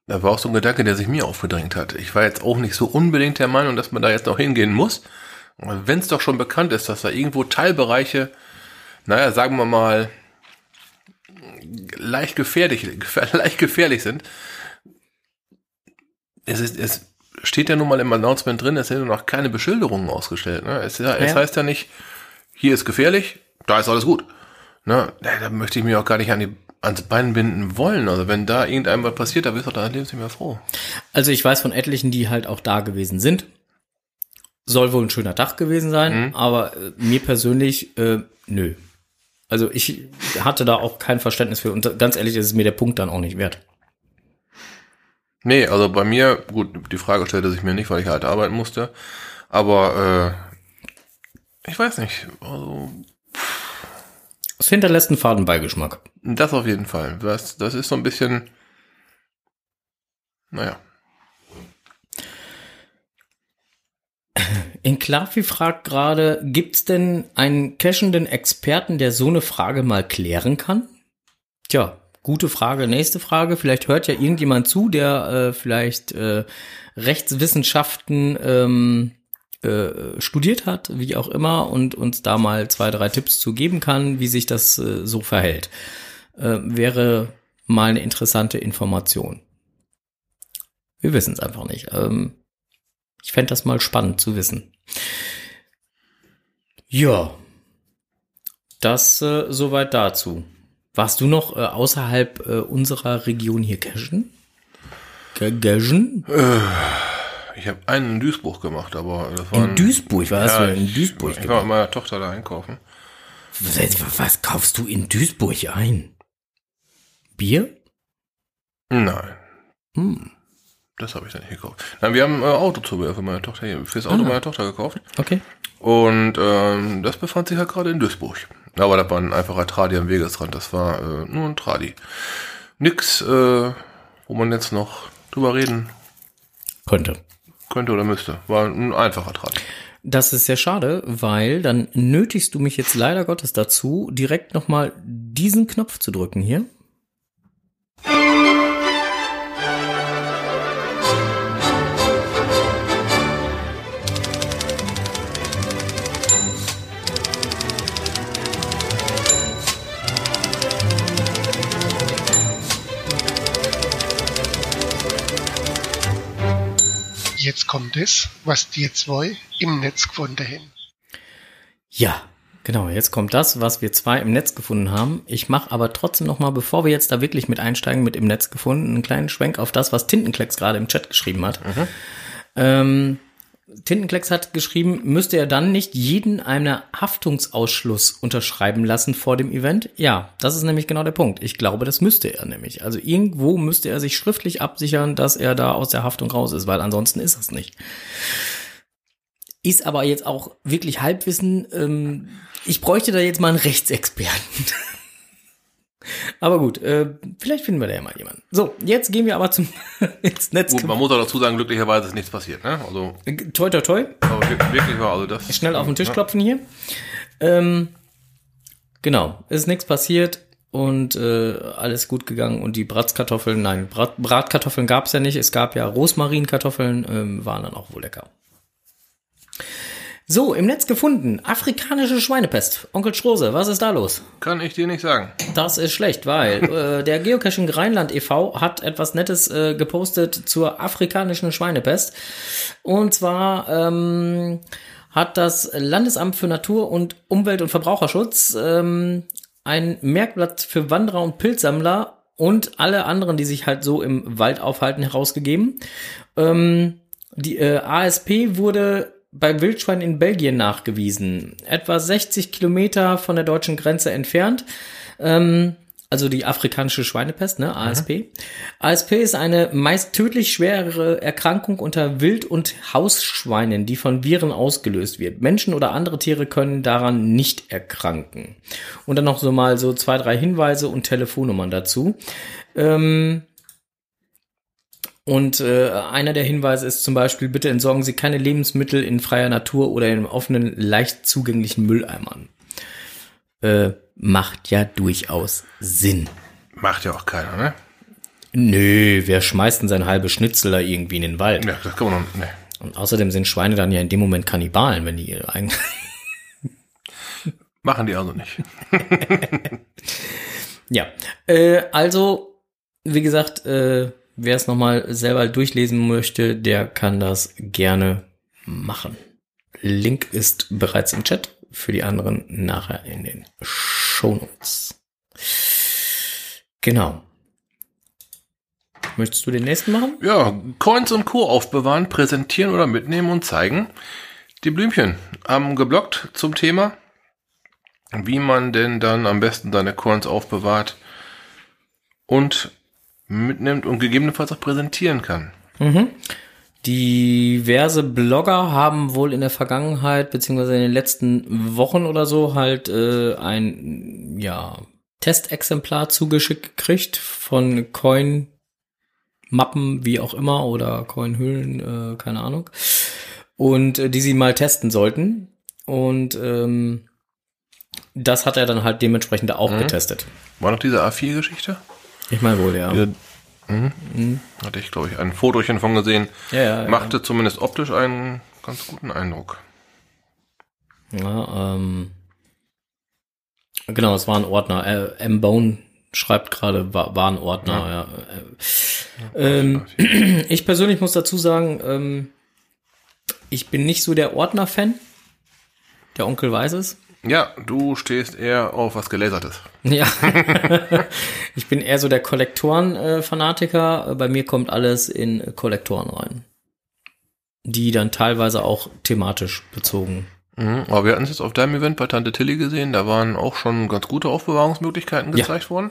Speaker 2: Da war auch so ein Gedanke, der sich mir aufgedrängt hat. Ich war jetzt auch nicht so unbedingt der Meinung, dass man da jetzt noch hingehen muss. Wenn es doch schon bekannt ist, dass da irgendwo Teilbereiche, naja, sagen wir mal, leicht gefährlich, (laughs) leicht gefährlich sind. Es, ist, es steht ja nun mal im Announcement drin, es sind noch keine Beschilderungen ausgestellt. Ne? Es, ja, es heißt ja nicht, hier ist gefährlich, da ist alles gut. Ne? Da möchte ich mich auch gar nicht an die ans Bein binden wollen. Also wenn da irgendeinem was passiert, da bist du dein Leben nicht mehr froh.
Speaker 1: Also ich weiß von etlichen, die halt auch da gewesen sind. Soll wohl ein schöner Tag gewesen sein, mhm. aber äh, mir persönlich, äh, nö. Also ich hatte da auch kein Verständnis für und ganz ehrlich, ist es mir der Punkt dann auch nicht wert.
Speaker 2: Nee, also bei mir, gut, die Frage stellte sich mir nicht, weil ich halt arbeiten musste. Aber äh, ich weiß nicht. Also,
Speaker 1: es hinterlässt einen Fadenbeigeschmack.
Speaker 2: Das auf jeden Fall. Das, das ist so ein bisschen. Naja.
Speaker 1: Enklavi fragt gerade, gibt's denn einen cachenden Experten, der so eine Frage mal klären kann? Tja, gute Frage. Nächste Frage. Vielleicht hört ja irgendjemand zu, der äh, vielleicht äh, Rechtswissenschaften ähm, äh, studiert hat, wie auch immer, und uns da mal zwei, drei Tipps zu geben kann, wie sich das äh, so verhält. Äh, wäre mal eine interessante Information. Wir wissen es einfach nicht. Ähm, ich fände das mal spannend zu wissen. Ja, das äh, soweit dazu. Warst du noch äh, außerhalb äh, unserer Region hier cashen?
Speaker 2: Cashen? Ich habe einen in Duisburg gemacht, aber
Speaker 1: das war in Duisburg, was ja, du in Duisburg?
Speaker 2: Ich, ich war mit meiner Tochter da einkaufen.
Speaker 1: Was, was kaufst du in Duisburg ein? Bier?
Speaker 2: Nein. Hm. Das habe ich dann nicht gekauft. Nein, wir haben äh, Autozubehör für meine Tochter hier, fürs Auto ah. meiner Tochter gekauft.
Speaker 1: Okay.
Speaker 2: Und ähm, das befand sich halt gerade in Duisburg. Aber da war ein einfacher Tradi am Wegesrand. Das war äh, nur ein Tradi. Nix, äh, wo man jetzt noch drüber reden
Speaker 1: könnte.
Speaker 2: Könnte oder müsste. War ein einfacher Tradi.
Speaker 1: Das ist sehr schade, weil dann nötigst du mich jetzt leider Gottes dazu, direkt nochmal diesen Knopf zu drücken hier.
Speaker 3: Jetzt kommt es, was die zwei im Netz gefunden haben.
Speaker 1: Ja, genau, jetzt kommt das, was wir zwei im Netz gefunden haben. Ich mache aber trotzdem noch mal, bevor wir jetzt da wirklich mit einsteigen, mit im Netz gefunden, einen kleinen Schwenk auf das, was Tintenklecks gerade im Chat geschrieben hat. Mhm. Ähm, Tintenklecks hat geschrieben, müsste er dann nicht jeden einer Haftungsausschluss unterschreiben lassen vor dem Event? Ja, das ist nämlich genau der Punkt. Ich glaube, das müsste er nämlich. Also irgendwo müsste er sich schriftlich absichern, dass er da aus der Haftung raus ist, weil ansonsten ist es nicht. Ist aber jetzt auch wirklich Halbwissen. Ähm, ich bräuchte da jetzt mal einen Rechtsexperten. (laughs) Aber gut, äh, vielleicht finden wir da ja mal jemanden. So, jetzt gehen wir aber zum (laughs)
Speaker 2: ins Netz. Gut, man muss auch dazu sagen, glücklicherweise ist nichts passiert, ne?
Speaker 1: Also toi toi toi.
Speaker 2: Aber wirklich war also das.
Speaker 1: Schnell auf den Tisch ja. klopfen hier. Ähm, genau, ist nichts passiert und äh, alles gut gegangen und die Bratkartoffeln, nein, Brat, Bratkartoffeln gab's ja nicht, es gab ja Rosmarinkartoffeln, ähm, waren dann auch wohl lecker. So, im Netz gefunden. Afrikanische Schweinepest. Onkel Strose, was ist da los?
Speaker 2: Kann ich dir nicht sagen.
Speaker 1: Das ist schlecht, weil (laughs) äh, der Geocaching Rheinland e.V. hat etwas Nettes äh, gepostet zur afrikanischen Schweinepest. Und zwar ähm, hat das Landesamt für Natur und Umwelt und Verbraucherschutz ähm, ein Merkblatt für Wanderer und Pilzsammler und alle anderen, die sich halt so im Wald aufhalten, herausgegeben. Ähm, die äh, ASP wurde bei Wildschwein in Belgien nachgewiesen. Etwa 60 Kilometer von der deutschen Grenze entfernt. Ähm, also die afrikanische Schweinepest, ne, ASP. Mhm. ASP ist eine meist tödlich schwere Erkrankung unter Wild- und Hausschweinen, die von Viren ausgelöst wird. Menschen oder andere Tiere können daran nicht erkranken. Und dann noch so mal so zwei, drei Hinweise und Telefonnummern dazu. Ähm, und äh, einer der Hinweise ist zum Beispiel, bitte entsorgen Sie keine Lebensmittel in freier Natur oder in offenen, leicht zugänglichen Mülleimern. Äh, macht ja durchaus Sinn.
Speaker 2: Macht ja auch keiner, ne?
Speaker 1: Nö, wer schmeißt denn sein halbes Schnitzel da irgendwie in den Wald?
Speaker 2: Ja, das kann man noch, ne.
Speaker 1: Und außerdem sind Schweine dann ja in dem Moment Kannibalen, wenn die eigentlich. (laughs)
Speaker 2: Machen die also nicht. (laughs)
Speaker 1: ja, äh, also, wie gesagt, äh, wer es nochmal selber durchlesen möchte, der kann das gerne machen. Link ist bereits im Chat, für die anderen nachher in den Shownotes. Genau. Möchtest du den nächsten machen?
Speaker 2: Ja, Coins und Co. aufbewahren, präsentieren oder mitnehmen und zeigen. Die Blümchen haben geblockt zum Thema. wie man denn dann am besten seine Coins aufbewahrt und mitnimmt und gegebenenfalls auch präsentieren kann.
Speaker 1: Mhm. Diverse Blogger haben wohl in der Vergangenheit, beziehungsweise in den letzten Wochen oder so, halt äh, ein ja, Testexemplar zugeschickt gekriegt von Coin Mappen, wie auch immer, oder Coin-Hüllen, äh, keine Ahnung. Und äh, die sie mal testen sollten. Und ähm, das hat er dann halt dementsprechend auch mhm. getestet.
Speaker 2: War noch diese A4-Geschichte?
Speaker 1: Ich meine wohl, ja. Diese,
Speaker 2: mhm. Mhm. Hatte ich, glaube ich, ein Fotochen von gesehen.
Speaker 1: Ja,
Speaker 2: ja, Machte ja. zumindest optisch einen ganz guten Eindruck.
Speaker 1: Ja, ähm. Genau, es war ein Ordner. Äh, M-Bone schreibt gerade, war, war ein Ordner, ja. ja. Ähm, (clears throat) ich persönlich muss dazu sagen, ähm, ich bin nicht so der Ordner-Fan. Der Onkel weiß es.
Speaker 2: Ja, du stehst eher auf was Gelasertes.
Speaker 1: Ja. (laughs) ich bin eher so der Kollektoren-Fanatiker. Bei mir kommt alles in Kollektoren rein. Die dann teilweise auch thematisch bezogen.
Speaker 2: Mhm, aber wir hatten es jetzt auf deinem Event bei Tante Tilly gesehen, da waren auch schon ganz gute Aufbewahrungsmöglichkeiten gezeigt ja. worden.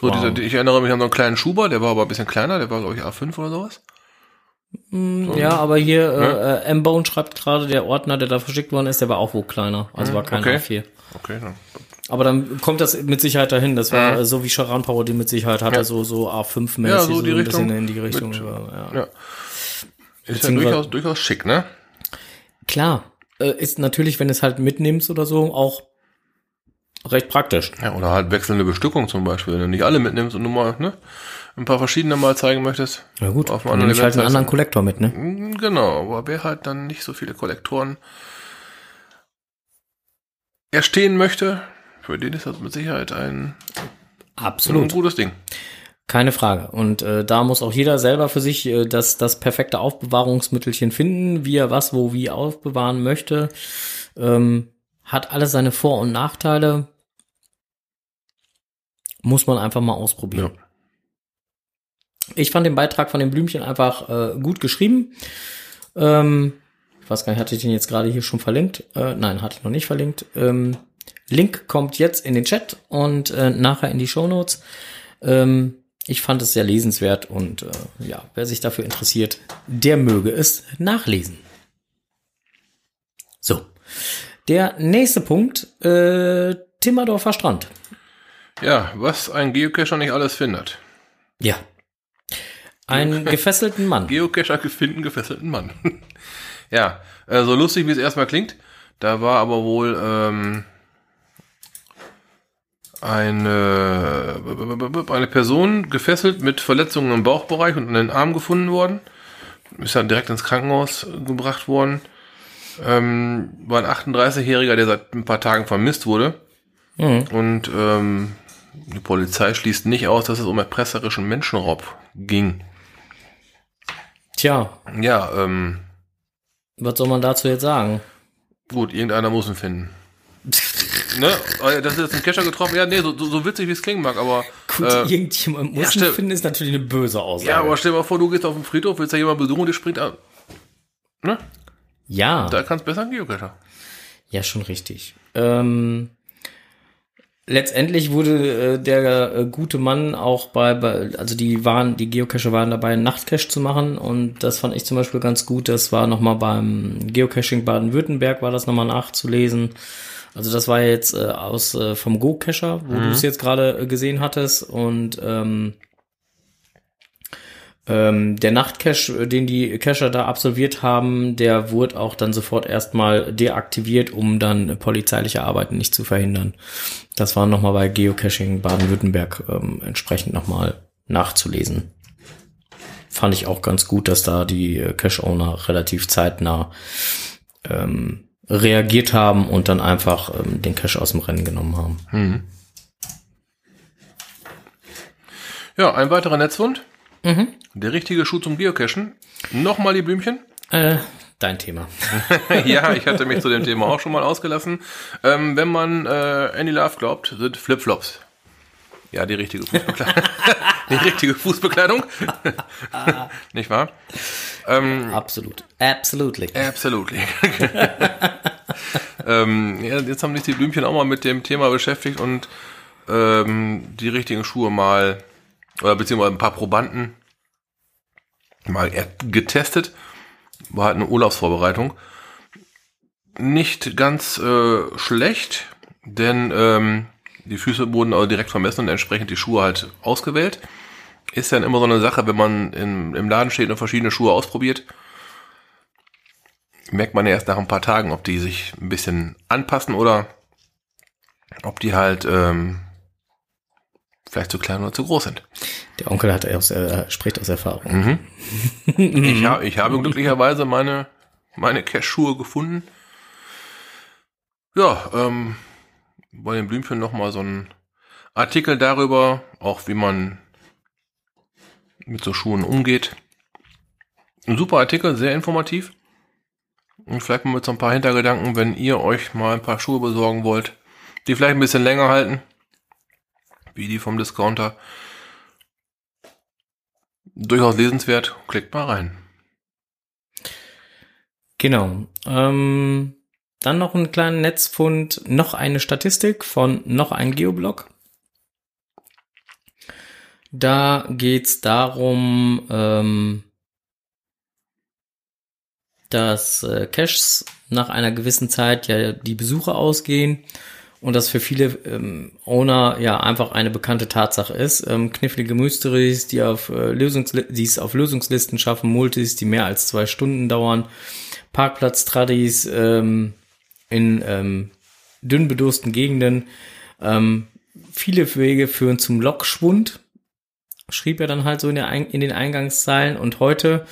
Speaker 2: So wow. dieser, ich erinnere mich an so einen kleinen Schuber, der war aber ein bisschen kleiner, der war glaube ich A5 oder sowas.
Speaker 1: Mm, so. Ja, aber hier ne? äh, M-Bone schreibt gerade, der Ordner, der da verschickt worden ist, der war auch wohl kleiner. Also war kein
Speaker 2: okay.
Speaker 1: A4.
Speaker 2: Okay, dann.
Speaker 1: Aber dann kommt das mit Sicherheit dahin. Das war ja. so wie Charan Power, die mit Sicherheit hatte, ja. so, so A5-mäßig,
Speaker 2: ja, so, die
Speaker 1: so
Speaker 2: ein bisschen
Speaker 1: in die Richtung.
Speaker 2: Mit, ja. ja. Ist ja durchaus, durchaus schick, ne?
Speaker 1: Klar. Äh, ist natürlich, wenn du es halt mitnimmst oder so, auch recht praktisch.
Speaker 2: Ja, oder halt wechselnde Bestückung zum Beispiel, wenn du nicht alle mitnimmst und nur mal, ne? Ein paar verschiedene mal zeigen möchtest.
Speaker 1: Ja gut, auf einem anderen halt einen anderen Kollektor mit, ne?
Speaker 2: Mm, genau, aber wer halt dann nicht so viele Kollektoren erstehen möchte, für den ist das mit Sicherheit ein,
Speaker 1: Absolut. ein
Speaker 2: gutes Ding.
Speaker 1: Keine Frage. Und äh, da muss auch jeder selber für sich äh, das, das perfekte Aufbewahrungsmittelchen finden, wie er was, wo, wie aufbewahren möchte. Ähm, hat alles seine Vor- und Nachteile. Muss man einfach mal ausprobieren. Ja. Ich fand den Beitrag von den Blümchen einfach äh, gut geschrieben. Ähm, ich weiß gar nicht, hatte ich den jetzt gerade hier schon verlinkt? Äh, nein, hatte ich noch nicht verlinkt. Ähm, Link kommt jetzt in den Chat und äh, nachher in die Show Notes. Ähm, ich fand es sehr lesenswert und äh, ja, wer sich dafür interessiert, der möge es nachlesen. So, der nächste Punkt, äh, Timmerdorfer Strand.
Speaker 2: Ja, was ein Geocacher nicht alles findet.
Speaker 1: Ja, einen gefesselten Mann.
Speaker 2: Geocacher finden gefesselten Mann. (laughs) ja, äh, so lustig wie es erstmal klingt, da war aber wohl ähm, eine, eine Person gefesselt mit Verletzungen im Bauchbereich und an den Arm gefunden worden. Ist dann direkt ins Krankenhaus gebracht worden. Ähm, war ein 38-Jähriger, der seit ein paar Tagen vermisst wurde. Mhm. Und ähm, die Polizei schließt nicht aus, dass es um erpresserischen Menschenraub ging.
Speaker 1: Tja.
Speaker 2: Ja, ähm.
Speaker 1: Was soll man dazu jetzt sagen?
Speaker 2: Gut, irgendeiner muss ihn finden. (laughs) ne? Oh das ist jetzt ein Kescher getroffen. Ja, nee, so, so witzig wie es klingen mag, aber.
Speaker 1: Gut, äh, irgendjemand muss ja, ihn finden, ist natürlich eine böse Aussage.
Speaker 2: Ja, aber stell dir mal vor, du gehst auf den Friedhof, willst ja jemand besuchen und der springt an. Ne?
Speaker 1: Ja.
Speaker 2: Da kannst besser ein Geocacher.
Speaker 1: Ja, schon richtig. Ähm, letztendlich wurde äh, der äh, gute Mann auch bei, bei, also die waren, die Geocacher waren dabei, einen Nachtcache zu machen und das fand ich zum Beispiel ganz gut. Das war nochmal beim Geocaching Baden-Württemberg, war das nochmal nachzulesen. Also das war jetzt äh, aus äh, vom Go-Cacher, wo mhm. du es jetzt gerade äh, gesehen hattest und ähm, ähm, der Nachtcache, äh, den die Cacher da absolviert haben, der wurde auch dann sofort erstmal deaktiviert, um dann polizeiliche Arbeiten nicht zu verhindern. Das war nochmal bei Geocaching Baden-Württemberg ähm, entsprechend nochmal nachzulesen. Fand ich auch ganz gut, dass da die Cache-Owner relativ zeitnah ähm, reagiert haben und dann einfach ähm, den Cache aus dem Rennen genommen haben. Mhm.
Speaker 2: Ja, ein weiterer Netzwund. Mhm. Der richtige Schuh zum Geocachen. Nochmal die Blümchen.
Speaker 1: Äh, dein Thema. (laughs)
Speaker 2: ja, ich hatte mich zu dem Thema auch schon mal ausgelassen. Ähm, wenn man äh, Andy Love glaubt, sind Flipflops. Ja, die richtige Fußbekleidung. (laughs) die richtige Fußbekleidung. (laughs) Nicht wahr?
Speaker 1: Ähm, Absolut. Absolutely.
Speaker 2: Absolutely. ähm, ja, jetzt haben sich die Blümchen auch mal mit dem Thema beschäftigt und ähm, die richtigen Schuhe mal, oder beziehungsweise ein paar Probanden mal getestet. War halt eine Urlaubsvorbereitung. Nicht ganz äh, schlecht, denn ähm, die Füße wurden also direkt vermessen und entsprechend die Schuhe halt ausgewählt. Ist dann immer so eine Sache, wenn man in, im Laden steht und verschiedene Schuhe ausprobiert, merkt man erst nach ein paar Tagen, ob die sich ein bisschen anpassen oder ob die halt ähm, vielleicht zu klein oder zu groß sind.
Speaker 1: Der Onkel hat aus, äh, spricht aus Erfahrung.
Speaker 2: Mhm. (laughs) ich, hab, ich habe glücklicherweise meine, meine Cash-Schuhe gefunden. Ja, ähm, bei den Blümchen nochmal so ein Artikel darüber, auch wie man mit so Schuhen umgeht. Ein super Artikel, sehr informativ. Und vielleicht mal mit so ein paar Hintergedanken, wenn ihr euch mal ein paar Schuhe besorgen wollt, die vielleicht ein bisschen länger halten, wie die vom Discounter. Durchaus lesenswert, klickt mal rein.
Speaker 1: Genau. Ähm, dann noch einen kleinen Netzfund, noch eine Statistik von noch ein Geoblog. Da geht's darum, ähm, dass äh, Caches nach einer gewissen Zeit ja die Besucher ausgehen und das für viele ähm, Owner ja einfach eine bekannte Tatsache ist. Ähm, knifflige Mysteries, die auf äh, Lösungsli die es auf Lösungslisten schaffen, Multis, die mehr als zwei Stunden dauern, Parkplatz-Tradis ähm, in ähm, dünn bedursten Gegenden. Ähm, viele Wege führen zum Lokschwund, schrieb er dann halt so in, der, in den Eingangszeilen und heute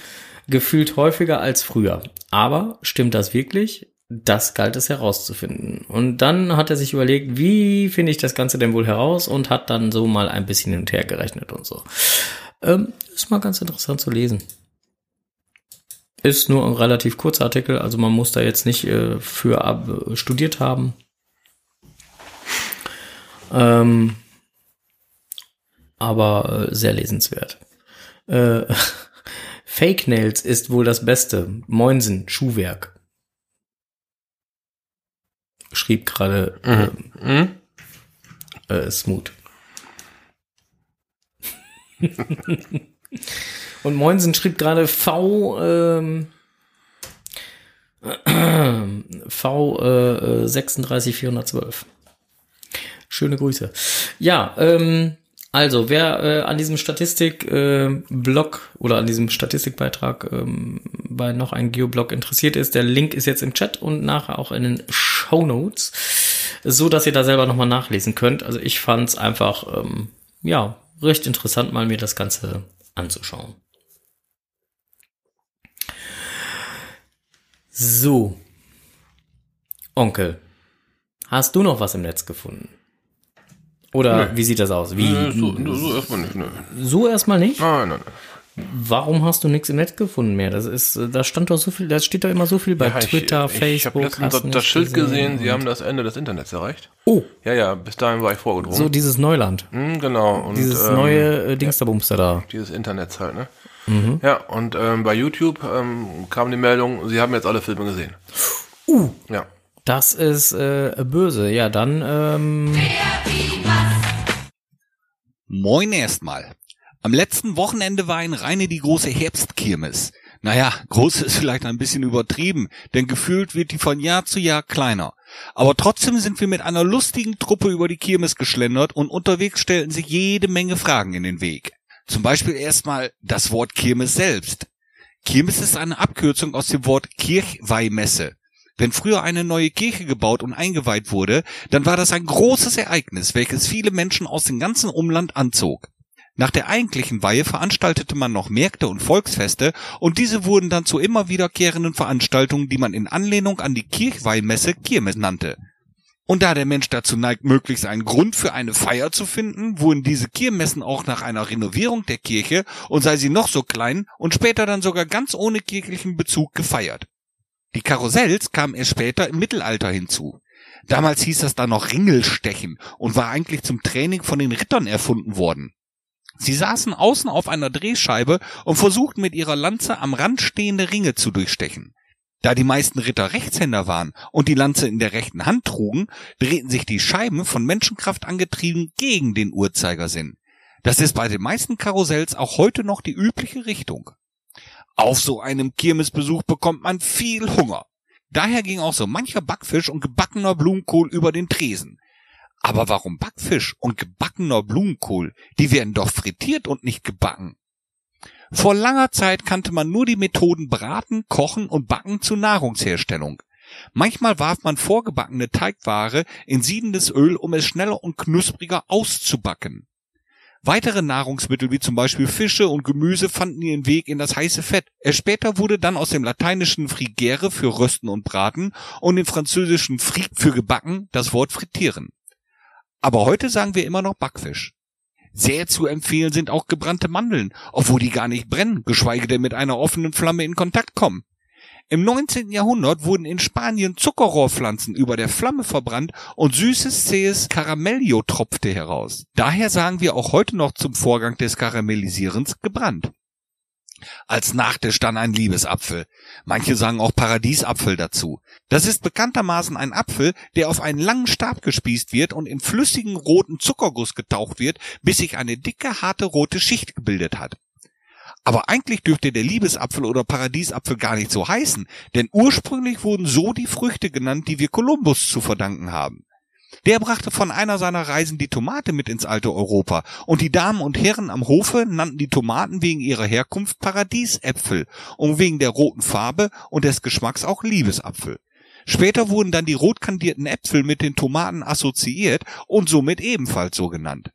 Speaker 1: gefühlt häufiger als früher. Aber stimmt das wirklich? Das galt es herauszufinden. Und dann hat er sich überlegt, wie finde ich das Ganze denn wohl heraus und hat dann so mal ein bisschen hin und her gerechnet und so. Ähm, ist mal ganz interessant zu lesen. Ist nur ein relativ kurzer Artikel, also man muss da jetzt nicht äh, für ab, äh, studiert haben. Ähm, aber äh, sehr lesenswert. Äh, (laughs) Fake Nails ist wohl das Beste. Moinsen, Schuhwerk. Schrieb gerade mhm. mhm. äh, Smooth. (laughs) Und Moinsen schrieb gerade V ähm, V äh, 36412. Schöne Grüße. Ja, ähm, also, wer äh, an diesem Statistik-Blog äh, oder an diesem Statistikbeitrag ähm, bei noch ein Geoblog interessiert ist, der Link ist jetzt im Chat und nachher auch in den Show Notes, so dass ihr da selber nochmal nachlesen könnt. Also ich fand es einfach, ähm, ja, recht interessant, mal mir das Ganze anzuschauen. So. Onkel, hast du noch was im Netz gefunden? Oder nee. wie sieht das aus? Wie, nee, so, so erstmal nicht. Nee. So erstmal nicht? Nein, nein, nein. Warum hast du nichts im Netz gefunden mehr? Das ist, da stand doch so viel, da steht doch immer so viel bei ja, Twitter, ich, Facebook.
Speaker 2: Ich habe letztens das Schild gesehen, sie haben das Ende des Internets erreicht.
Speaker 1: Oh.
Speaker 2: Ja, ja, bis dahin war ich vorgedrungen.
Speaker 1: So dieses Neuland.
Speaker 2: Mhm, genau.
Speaker 1: Und, dieses ähm, neue äh, Dingsterbumster ja, da.
Speaker 2: Dieses Internets halt, ne? Mhm. Ja, und ähm, bei YouTube ähm, kam die Meldung, sie haben jetzt alle Filme gesehen.
Speaker 1: Uh. Ja. Das ist äh, böse. Ja, dann. Ähm
Speaker 4: Moin erstmal. Am letzten Wochenende war in Rheine die große Herbstkirmes. Naja, groß (laughs) ist vielleicht ein bisschen übertrieben, denn gefühlt wird die von Jahr zu Jahr kleiner. Aber trotzdem sind wir mit einer lustigen Truppe über die Kirmes geschlendert und unterwegs stellten sich jede Menge Fragen in den Weg. Zum Beispiel erstmal das Wort Kirmes selbst. Kirmes ist eine Abkürzung aus dem Wort Kirchweihmesse. Wenn früher eine neue Kirche gebaut und eingeweiht wurde, dann war das ein großes Ereignis, welches viele Menschen aus dem ganzen Umland anzog. Nach der eigentlichen Weihe veranstaltete man noch Märkte und Volksfeste und diese wurden dann zu immer wiederkehrenden Veranstaltungen, die man in Anlehnung an die Kirchweihmesse Kirmes nannte. Und da der Mensch dazu neigt, möglichst einen Grund für eine Feier zu finden, wurden diese Kirmessen auch nach einer Renovierung der Kirche und sei sie noch so klein und später dann sogar ganz ohne kirchlichen Bezug gefeiert. Die Karussells kamen erst später im Mittelalter hinzu. Damals hieß das dann noch Ringelstechen und war eigentlich zum Training von den Rittern erfunden worden. Sie saßen außen auf einer Drehscheibe und versuchten mit ihrer Lanze am Rand stehende Ringe zu durchstechen. Da die meisten Ritter Rechtshänder waren und die Lanze in der rechten Hand trugen, drehten sich die Scheiben von Menschenkraft angetrieben gegen den Uhrzeigersinn. Das ist bei den meisten Karussells auch heute noch die übliche Richtung. Auf so einem Kirmesbesuch bekommt man viel Hunger. Daher ging auch so mancher Backfisch und gebackener Blumenkohl über den Tresen. Aber warum Backfisch und gebackener Blumenkohl? Die werden doch frittiert und nicht gebacken. Vor langer Zeit kannte man nur die Methoden Braten, Kochen und Backen zur Nahrungsherstellung. Manchmal warf man vorgebackene Teigware in siedendes Öl, um es schneller und knuspriger auszubacken. Weitere Nahrungsmittel wie zum Beispiel Fische und Gemüse fanden ihren Weg in das heiße Fett. Es später wurde dann aus dem lateinischen frigere für rösten und braten und dem französischen frit für gebacken das Wort frittieren. Aber heute sagen wir immer noch Backfisch. Sehr zu empfehlen sind auch gebrannte Mandeln, obwohl die gar nicht brennen, geschweige denn mit einer offenen Flamme in Kontakt kommen. Im 19. Jahrhundert wurden in Spanien Zuckerrohrpflanzen über der Flamme verbrannt und süßes, zähes Karamellio tropfte heraus. Daher sagen wir auch heute noch zum Vorgang des Karamellisierens gebrannt. Als Nachtisch dann ein Liebesapfel. Manche sagen auch Paradiesapfel dazu. Das ist bekanntermaßen ein Apfel, der auf einen langen Stab gespießt wird und in flüssigen roten Zuckerguss getaucht wird, bis sich eine dicke, harte rote Schicht gebildet hat. Aber eigentlich dürfte der Liebesapfel oder Paradiesapfel gar nicht so heißen, denn ursprünglich wurden so die Früchte genannt, die wir Kolumbus zu verdanken haben. Der brachte von einer seiner Reisen die Tomate mit ins alte Europa, und die Damen und Herren am Hofe nannten die Tomaten wegen ihrer Herkunft Paradiesäpfel und wegen der roten Farbe und des Geschmacks auch Liebesapfel. Später wurden dann die rotkandierten Äpfel mit den Tomaten assoziiert und somit ebenfalls so genannt.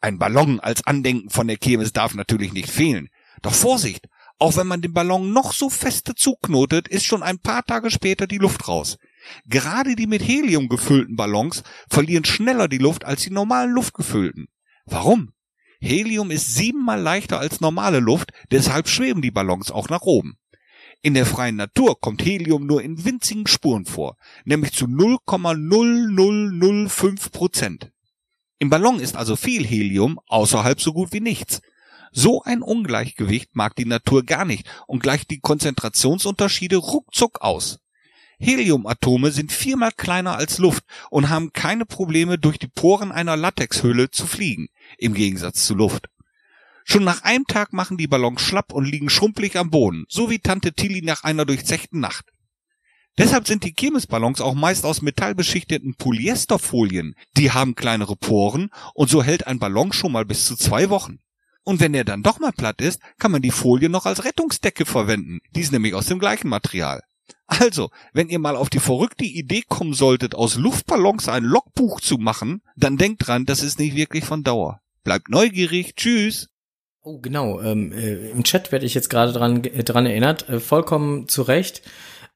Speaker 4: Ein Ballon als Andenken von der Kirmes darf natürlich nicht fehlen. Doch Vorsicht! Auch wenn man den Ballon noch so feste zuknotet, ist schon ein paar Tage später die Luft raus. Gerade die mit Helium gefüllten Ballons verlieren schneller die Luft als die normalen luftgefüllten. Warum? Helium ist siebenmal leichter als normale Luft, deshalb schweben die Ballons auch nach oben. In der freien Natur kommt Helium nur in winzigen Spuren vor, nämlich zu 0,0005 Prozent. Im Ballon ist also viel Helium, außerhalb so gut wie nichts. So ein Ungleichgewicht mag die Natur gar nicht und gleicht die Konzentrationsunterschiede ruckzuck aus. Heliumatome sind viermal kleiner als Luft und haben keine Probleme durch die Poren einer Latexhülle zu fliegen, im Gegensatz zu Luft. Schon nach einem Tag machen die Ballons schlapp und liegen schrumpelig am Boden, so wie Tante Tilly nach einer durchzechten Nacht. Deshalb sind die Kirmesballons auch meist aus metallbeschichteten Polyesterfolien. Die haben kleinere Poren und so hält ein Ballon schon mal bis zu zwei Wochen. Und wenn er dann doch mal platt ist, kann man die Folie noch als Rettungsdecke verwenden. Die ist nämlich aus dem gleichen Material. Also, wenn ihr mal auf die verrückte Idee kommen solltet, aus Luftballons ein Logbuch zu machen, dann denkt dran, das ist nicht wirklich von Dauer. Bleibt neugierig. Tschüss.
Speaker 1: Oh, genau. Ähm, äh, Im Chat werde ich jetzt gerade dran, äh, dran erinnert. Äh, vollkommen zu Recht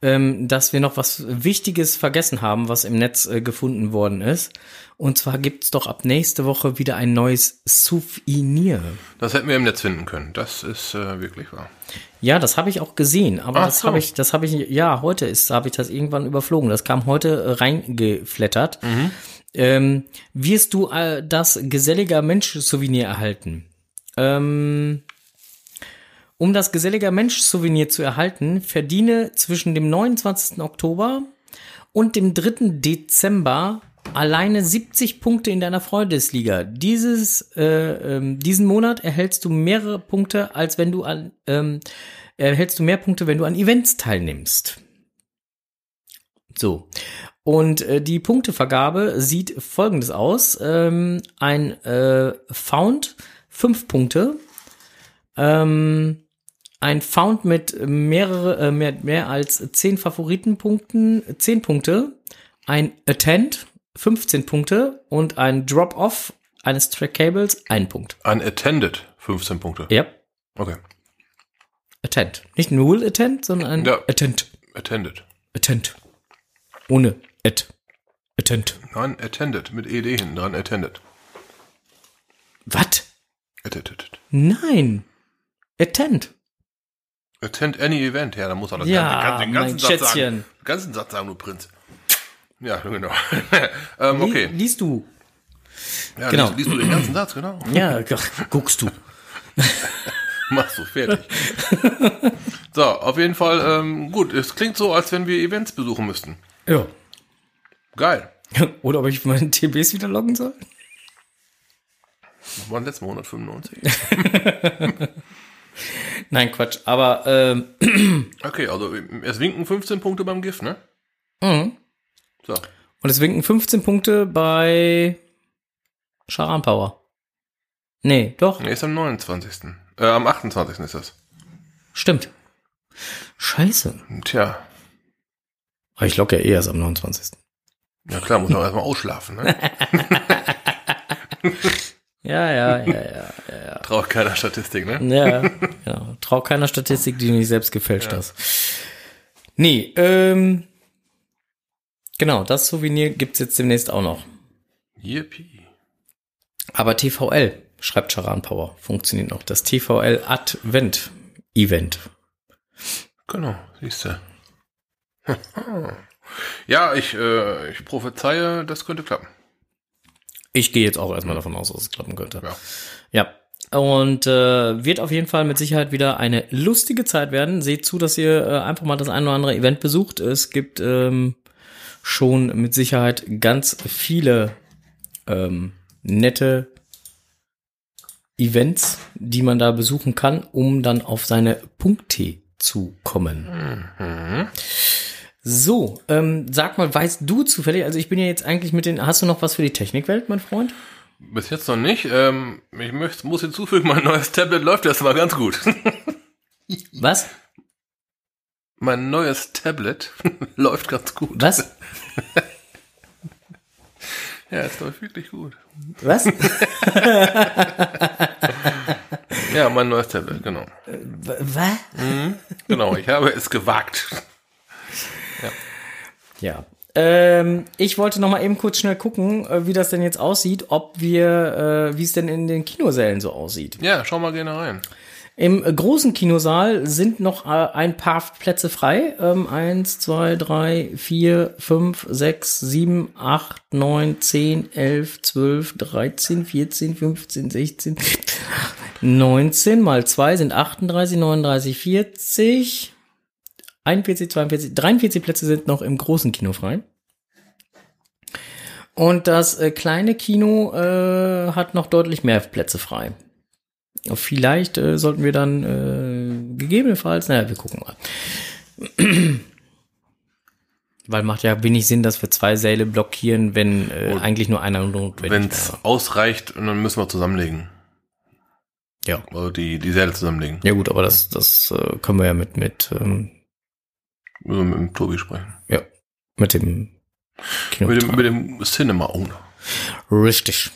Speaker 1: ähm, dass wir noch was Wichtiges vergessen haben, was im Netz äh, gefunden worden ist. Und zwar gibt's doch ab nächste Woche wieder ein neues Souvenir.
Speaker 2: Das hätten wir im Netz finden können. Das ist äh, wirklich wahr.
Speaker 1: Ja, das habe ich auch gesehen, aber Ach das so. habe ich, das habe ich, ja, heute ist, habe ich das irgendwann überflogen. Das kam heute äh, reingeflattert. Mhm. Ähm, wirst du äh, das geselliger Mensch-Souvenir erhalten? Ähm, um das geselliger Mensch-Souvenir zu erhalten, verdiene zwischen dem 29. Oktober und dem 3. Dezember alleine 70 Punkte in deiner Freundesliga. Dieses, äh, ähm, diesen Monat erhältst du mehrere Punkte, als wenn du an, ähm, erhältst du mehr Punkte, wenn du an Events teilnimmst. So. Und äh, die Punktevergabe sieht folgendes aus. Ähm, ein äh, Found, fünf Punkte. Ähm, ein Found mit mehrere, äh, mehr, mehr als 10 Favoritenpunkten, 10 Punkte, ein Attend, 15 Punkte und ein Drop-Off eines Track-Cables, 1 Punkt.
Speaker 2: Ein Attended, 15 Punkte.
Speaker 1: Ja.
Speaker 2: Okay.
Speaker 1: Attend. Nicht Null Attend, sondern ein ja. Attend.
Speaker 2: Attended.
Speaker 1: Attend. Ohne At. Attend.
Speaker 2: Nein, Attended, mit ED hinten dran, Attended.
Speaker 1: Was?
Speaker 2: Attended.
Speaker 1: Nein. Attend.
Speaker 2: Attend any event. Ja, dann muss er das
Speaker 1: ja,
Speaker 2: den,
Speaker 1: ganzen Satz Schätzchen. sagen.
Speaker 2: Den ganzen Satz sagen, du Prinz. Ja, genau. (laughs) ähm, okay.
Speaker 1: Liest du.
Speaker 2: Ja, genau. liest, liest, du den ganzen Satz, genau. (clears throat)
Speaker 1: Ja, guckst du. (laughs)
Speaker 2: Machst du fertig. so, auf jeden Fall, ähm, gut, es klingt so, als wenn wir Events besuchen müssten.
Speaker 1: Ja.
Speaker 2: Geil. (laughs)
Speaker 1: Oder ob ich meine TBs wieder loggen soll?
Speaker 2: Das waren letztes Mal 195. (laughs)
Speaker 1: Nein, Quatsch. Aber ähm, (clears throat)
Speaker 2: Okay, also es winken 15 Punkte beim GIF, ne?
Speaker 1: mhm.
Speaker 2: So.
Speaker 1: und es winken 15 Punkte bei Charan Power. Nee, doch,
Speaker 2: Nee, ist am 29. Äh, am 28. ist das.
Speaker 1: stimmt. Scheiße.
Speaker 2: Tja.
Speaker 1: Aber ich log ja eh erst am 29.
Speaker 2: Ja klar, muss man erstmal ausschlafen, ne? (laughs)
Speaker 1: Ja, ja, ja, ja.
Speaker 2: Traut keiner Statistik, ne?
Speaker 1: Ja, genau. Trau keiner Statistik, die du nicht selbst gefälscht hast. Nee, ähm, genau, das Souvenir gibt's jetzt demnächst auch noch.
Speaker 2: Yippie.
Speaker 1: Aber TVL, schreibt Charan Power, funktioniert noch. Das TVL Advent Event.
Speaker 2: Genau, siehst du. (laughs) ja, ich, äh, ich prophezeie, das könnte klappen.
Speaker 1: Ich gehe jetzt auch erstmal davon aus, dass es klappen könnte.
Speaker 2: Ja.
Speaker 1: Ja. Und äh, wird auf jeden Fall mit Sicherheit wieder eine lustige Zeit werden. Seht zu, dass ihr äh, einfach mal das ein oder andere Event besucht. Es gibt ähm, schon mit Sicherheit ganz viele ähm, nette Events, die man da besuchen kann, um dann auf seine Punkte zu kommen.
Speaker 2: Mhm.
Speaker 1: So, ähm, sag mal, weißt du zufällig, also ich bin ja jetzt eigentlich mit den, hast du noch was für die Technikwelt, mein Freund?
Speaker 2: Bis jetzt noch nicht. Ähm, ich möchte, muss hinzufügen, mein neues Tablet läuft erstmal ganz gut. (laughs)
Speaker 1: Was?
Speaker 2: mein neues Tablet (laughs) läuft ganz gut.
Speaker 1: Was? (laughs)
Speaker 2: Ja, es läuft wirklich gut.
Speaker 1: Was?
Speaker 2: Ja, mein neues Tablet, genau.
Speaker 1: Was?
Speaker 2: Genau, ich habe es gewagt.
Speaker 1: Ja. Ähm, ich wollte noch mal eben kurz schnell gucken, äh, wie das denn jetzt aussieht, ob wir, äh, wie es denn in den Kinosälen so aussieht.
Speaker 2: Ja, schau mal gerne rein.
Speaker 1: Im großen Kinosaal sind noch äh, ein paar Plätze frei. Ähm, eins, zwei, drei, vier, fünf, sechs, sieben, acht, neun, zehn, elf, zwölf, dreizehn, vierzehn, fünfzehn, sechzehn, (laughs) 19 mal zwei sind 38, 39, 40, 41, 42, 43 Plätze sind noch im großen Kino frei. Und das äh, kleine Kino äh, hat noch deutlich mehr Plätze frei. Vielleicht äh, sollten wir dann äh, gegebenenfalls, naja, wir gucken mal. (clears throat) Weil macht ja wenig Sinn, dass wir zwei Säle blockieren, wenn äh, eigentlich nur einer notwendig
Speaker 2: Wenn es ausreicht, dann müssen wir zusammenlegen.
Speaker 1: Ja.
Speaker 2: Also die, die Säle zusammenlegen.
Speaker 1: Ja gut, aber das, das äh, können wir ja mit, mit, ähm,
Speaker 2: Müssen wir mit dem Tobi sprechen.
Speaker 1: ja, mit dem Kino.
Speaker 2: Mit dem, mit dem Cinema Owner.
Speaker 1: Richtig.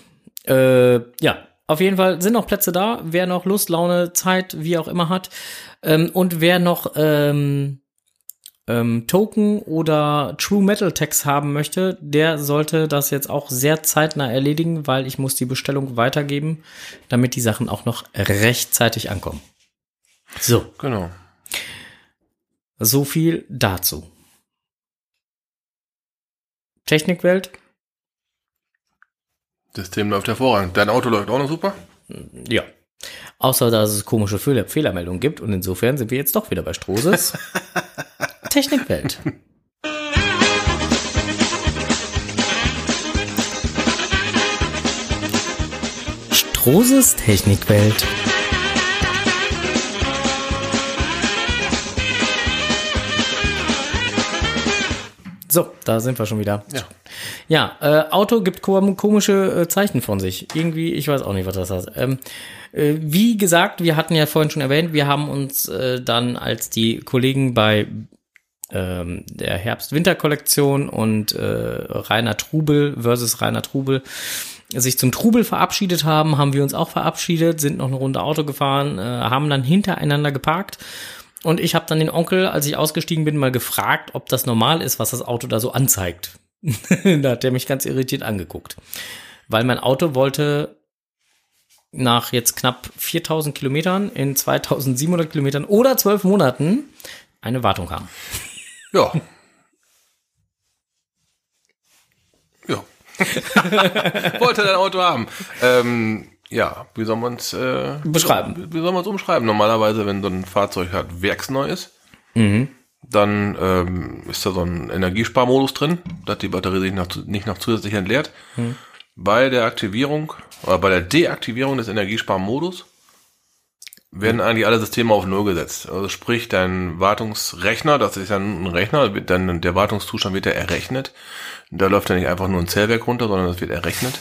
Speaker 1: Äh, ja, auf jeden Fall sind noch Plätze da. Wer noch Lust, Laune, Zeit, wie auch immer hat. Ähm, und wer noch ähm, ähm, Token oder True Metal Tags haben möchte, der sollte das jetzt auch sehr zeitnah erledigen, weil ich muss die Bestellung weitergeben, damit die Sachen auch noch rechtzeitig ankommen. So,
Speaker 2: Genau.
Speaker 1: So viel dazu. Technikwelt,
Speaker 2: System läuft hervorragend. Dein Auto läuft auch noch super.
Speaker 1: Ja. Außer, dass es komische Fehler Fehlermeldungen gibt und insofern sind wir jetzt doch wieder bei Strohses. (laughs) Technikwelt. Strohses Technikwelt. So, da sind wir schon wieder.
Speaker 2: Ja.
Speaker 1: Ja, äh, Auto gibt kom komische äh, Zeichen von sich. Irgendwie, ich weiß auch nicht, was das heißt. Ähm, äh, wie gesagt, wir hatten ja vorhin schon erwähnt, wir haben uns äh, dann als die Kollegen bei ähm, der Herbst-Winter-Kollektion und äh, Rainer Trubel versus Rainer Trubel sich zum Trubel verabschiedet haben, haben wir uns auch verabschiedet, sind noch eine Runde Auto gefahren, äh, haben dann hintereinander geparkt und ich habe dann den Onkel, als ich ausgestiegen bin, mal gefragt, ob das normal ist, was das Auto da so anzeigt. (laughs) da hat er mich ganz irritiert angeguckt. Weil mein Auto wollte nach jetzt knapp 4000 Kilometern in 2700 Kilometern oder 12 Monaten eine Wartung haben.
Speaker 2: Ja. (laughs) ja. (laughs) Wollte dein Auto haben. Ähm, Ja, wie soll man es äh,
Speaker 1: Beschreiben.
Speaker 2: Wie, soll man es umschreiben? Normalerweise, wenn so ein Fahrzeug halt werksneu ist, dann ähm, ist da so ein Energiesparmodus drin, dass die Batterie sich noch, zu- nicht noch zusätzlich entleert. Bei der Aktivierung oder bei der Deaktivierung des Energiesparmodus werden eigentlich alle Systeme auf Null gesetzt. Also sprich, dein Wartungsrechner, das ist ja ein Rechner, dann der Wartungszustand wird ja errechnet. Da läuft ja nicht einfach nur ein Zählwerk runter, sondern das wird errechnet.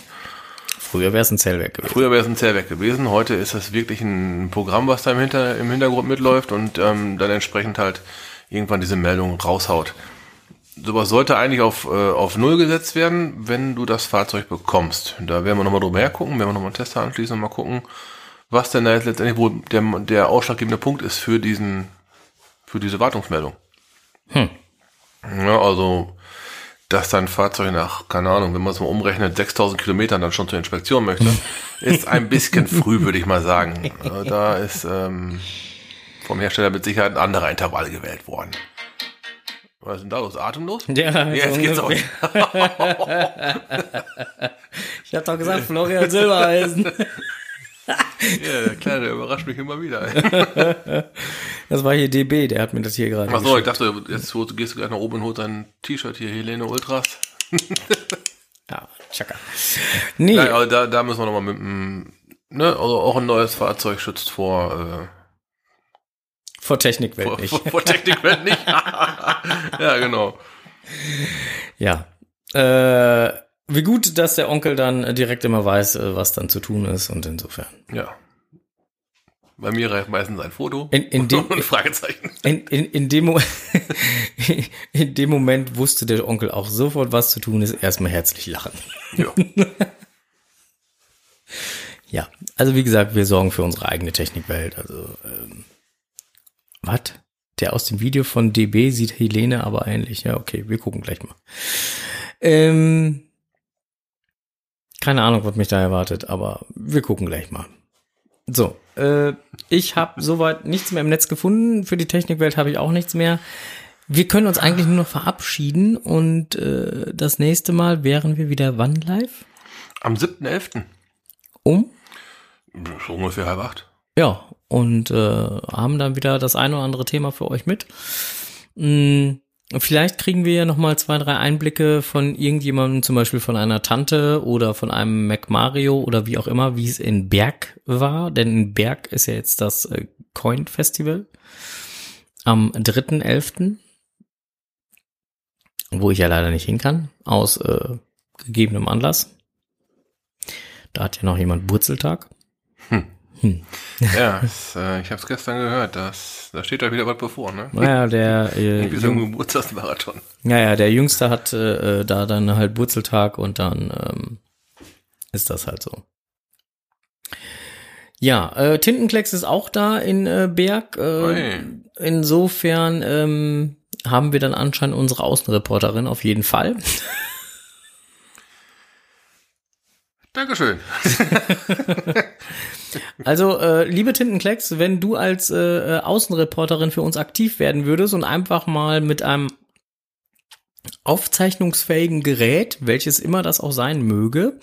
Speaker 1: Früher wäre es ein Zellwerk gewesen.
Speaker 2: Früher wäre es ein Zählwerk gewesen, heute ist es wirklich ein Programm, was da im, Hinter, im Hintergrund mitläuft und ähm, dann entsprechend halt irgendwann diese Meldung raushaut. Sowas sollte eigentlich auf, äh, auf Null gesetzt werden, wenn du das Fahrzeug bekommst. Da werden wir nochmal drüber hergucken, werden wir nochmal einen Tester anschließen und mal gucken, was denn da jetzt letztendlich wohl der, der ausschlaggebende Punkt ist für diesen, für diese Wartungsmeldung.
Speaker 1: Hm.
Speaker 2: Ja, also, dass dein Fahrzeug nach, keine Ahnung, wenn man es mal umrechnet, 6000 Kilometern dann schon zur Inspektion möchte, ist ein bisschen (laughs) früh, würde ich mal sagen. Da ist ähm, vom Hersteller mit Sicherheit ein anderer Intervall gewählt worden. Was ist denn da los? Atemlos?
Speaker 1: Ja,
Speaker 2: Jetzt
Speaker 1: so
Speaker 2: geht's
Speaker 1: ungefähr. (laughs) Ich hab doch gesagt, Florian Silbereisen. (laughs)
Speaker 2: Ja, der Kleine, der überrascht mich immer wieder. (laughs)
Speaker 1: Das war hier DB, der hat mir das hier gerade.
Speaker 2: Achso, ich dachte, jetzt gehst du gleich nach oben und holst dein T-Shirt hier, Helene Ultras. (laughs)
Speaker 1: Ja, tschakka. Nee,
Speaker 2: Nein, aber da, da müssen wir nochmal mit dem, ne, also auch ein neues Fahrzeug schützt vor, äh,
Speaker 1: vor Technikwelt
Speaker 2: vor,
Speaker 1: nicht.
Speaker 2: vor, vor Technikwelt nicht. (laughs) ja, genau.
Speaker 1: Ja. Äh, wie gut, dass der Onkel dann äh, direkt immer weiß, äh, was dann zu tun ist und insofern.
Speaker 2: Ja. Bei mir reicht meistens ein Foto
Speaker 1: In- in (laughs) dem-
Speaker 2: und ein Fragezeichen.
Speaker 1: In, in, in, dem (laughs) in dem Moment wusste der Onkel auch sofort, was zu tun ist. Erstmal herzlich lachen.
Speaker 2: Ja. (laughs)
Speaker 1: Ja, also wie gesagt, wir sorgen für unsere eigene Technikwelt. Also, ähm, was? Der aus dem Video von DB sieht Helene aber ähnlich. Ja, okay, wir gucken gleich mal. Ähm, keine Ahnung, was mich da erwartet, aber wir gucken gleich mal. So, äh, ich habe soweit nichts mehr im Netz gefunden. Für die Technikwelt habe ich auch nichts mehr. Wir können uns eigentlich nur noch verabschieden und äh, das nächste Mal wären wir wieder wann live?
Speaker 2: Am 7.11.
Speaker 1: Um?
Speaker 2: So ungefähr halb acht.
Speaker 1: Ja, und äh, haben dann wieder das eine oder andere Thema für euch mit. Mm, vielleicht kriegen wir ja noch mal zwei, drei Einblicke von irgendjemandem, zum Beispiel von einer Tante oder von einem Mac Mario oder wie auch immer, wie es in Berg war. Denn in Berg ist ja jetzt das äh, Coin Festival am 3.11., wo ich ja leider nicht hin kann, aus äh, gegebenem Anlass. Da hat ja noch jemand Burzeltag.
Speaker 2: Ja, es, äh, ich habe es gestern gehört. Das, da steht euch wieder was bevor, ne?
Speaker 1: Naja, der äh,
Speaker 2: Wie so ein Geburtstagsmarathon.
Speaker 1: Ja, ja, der Jüngste hat äh, da dann halt Wurzeltag und dann ähm, ist das halt so. Ja, äh, Tintenklecks ist auch da in äh, Berg. Äh, insofern ähm, haben wir dann anscheinend unsere Außenreporterin auf jeden Fall.
Speaker 2: Dankeschön. (laughs)
Speaker 1: Also, äh, liebe Tintenklecks, wenn du als äh, äh, Außenreporterin für uns aktiv werden würdest und einfach mal mit einem aufzeichnungsfähigen Gerät, welches immer das auch sein möge,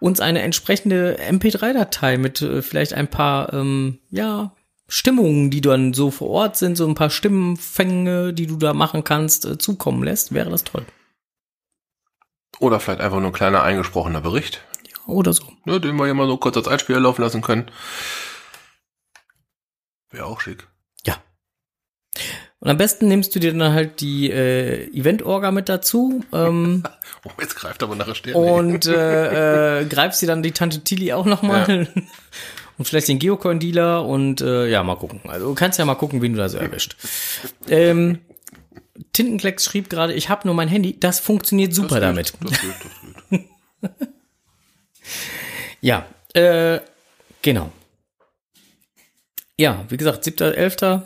Speaker 1: uns eine entsprechende MP3-Datei mit äh, vielleicht ein paar, ähm, ja, Stimmungen, die dann so vor Ort sind, so ein paar Stimmenfänge, die du da machen kannst, äh, zukommen lässt, wäre das toll.
Speaker 2: Oder vielleicht einfach nur ein kleiner eingesprochener Bericht,
Speaker 1: Oder so.
Speaker 2: ne, den wir hier mal so kurz als Einspieler laufen lassen können. Wäre auch schick.
Speaker 1: Ja. Und am besten nimmst du dir dann halt die äh, Event-Orga mit dazu. Ähm, (laughs)
Speaker 2: Oh, jetzt greift aber nach der Stirn.
Speaker 1: und äh, (laughs) äh, greifst dir dann die Tante Tilly auch nochmal. (laughs) Und vielleicht den Geocoin-Dealer und äh, ja, mal gucken. Also du kannst ja mal gucken, wen du da so erwischt. Ähm, Tintenklecks schrieb gerade, ich habe nur mein Handy. Das funktioniert super
Speaker 2: Das
Speaker 1: damit.
Speaker 2: geht, Das geht, das geht. (laughs)
Speaker 1: Ja, äh, genau. Ja, wie gesagt, 7.11.,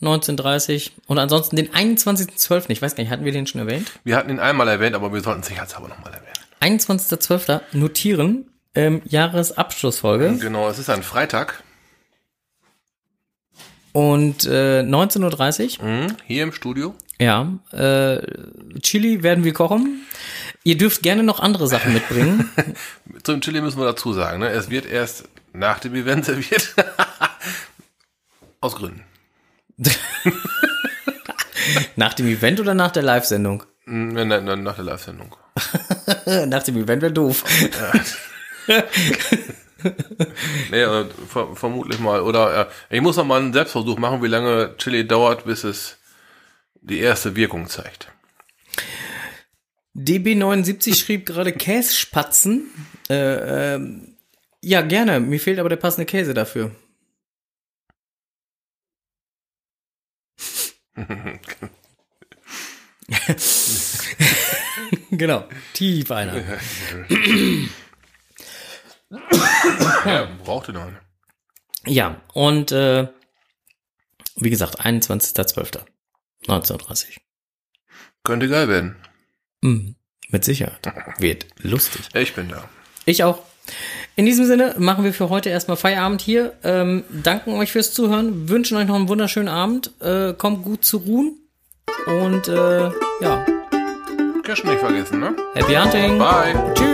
Speaker 1: 19.30 und ansonsten den 21.12., ich weiß gar nicht, hatten wir den schon erwähnt?
Speaker 2: Wir hatten ihn einmal erwähnt, aber wir sollten es sicherheitshalber nochmal erwähnen.
Speaker 1: 21.12. notieren, ähm, Jahresabschlussfolge
Speaker 2: Genau, es ist ein Freitag.
Speaker 1: und äh, 19.30 Uhr,
Speaker 2: Mhm, hier im Studio.
Speaker 1: Ja, äh, Chili werden wir kochen. Ihr dürft gerne noch andere Sachen mitbringen. (laughs)
Speaker 2: Zum Chili müssen wir dazu sagen, ne? Es wird erst nach dem Event serviert. (laughs) Aus Gründen. (laughs)
Speaker 1: nach dem Event oder nach der Live-Sendung?
Speaker 2: Na, na, na, nach der Live-Sendung.
Speaker 1: nach dem Event wäre doof.
Speaker 2: nee, ver vermutlich mal. Oder äh, ich muss noch mal einen Selbstversuch machen, wie lange Chili dauert, bis es die erste Wirkung zeigt.
Speaker 1: DB79 schrieb gerade Kässpatzen. Äh, äh, ja, gerne. Mir fehlt aber der passende Käse dafür. (laughs) genau, tief einer.
Speaker 2: ja, brauchte noch eine.
Speaker 1: Ja, und äh, wie gesagt, 21.12.1930.
Speaker 2: Könnte geil werden.
Speaker 1: Mhm, mit Sicherheit. Wird lustig.
Speaker 2: Ich bin da.
Speaker 1: Ich auch. In diesem Sinne machen wir für heute erstmal Feierabend hier. Ähm, danken euch fürs Zuhören, wünschen euch noch einen wunderschönen Abend. Äh, kommt gut zu ruhen. Und äh, ja.
Speaker 2: Cash nicht vergessen, ne?
Speaker 1: Happy Hunting.
Speaker 2: Bye.
Speaker 1: Tschüss.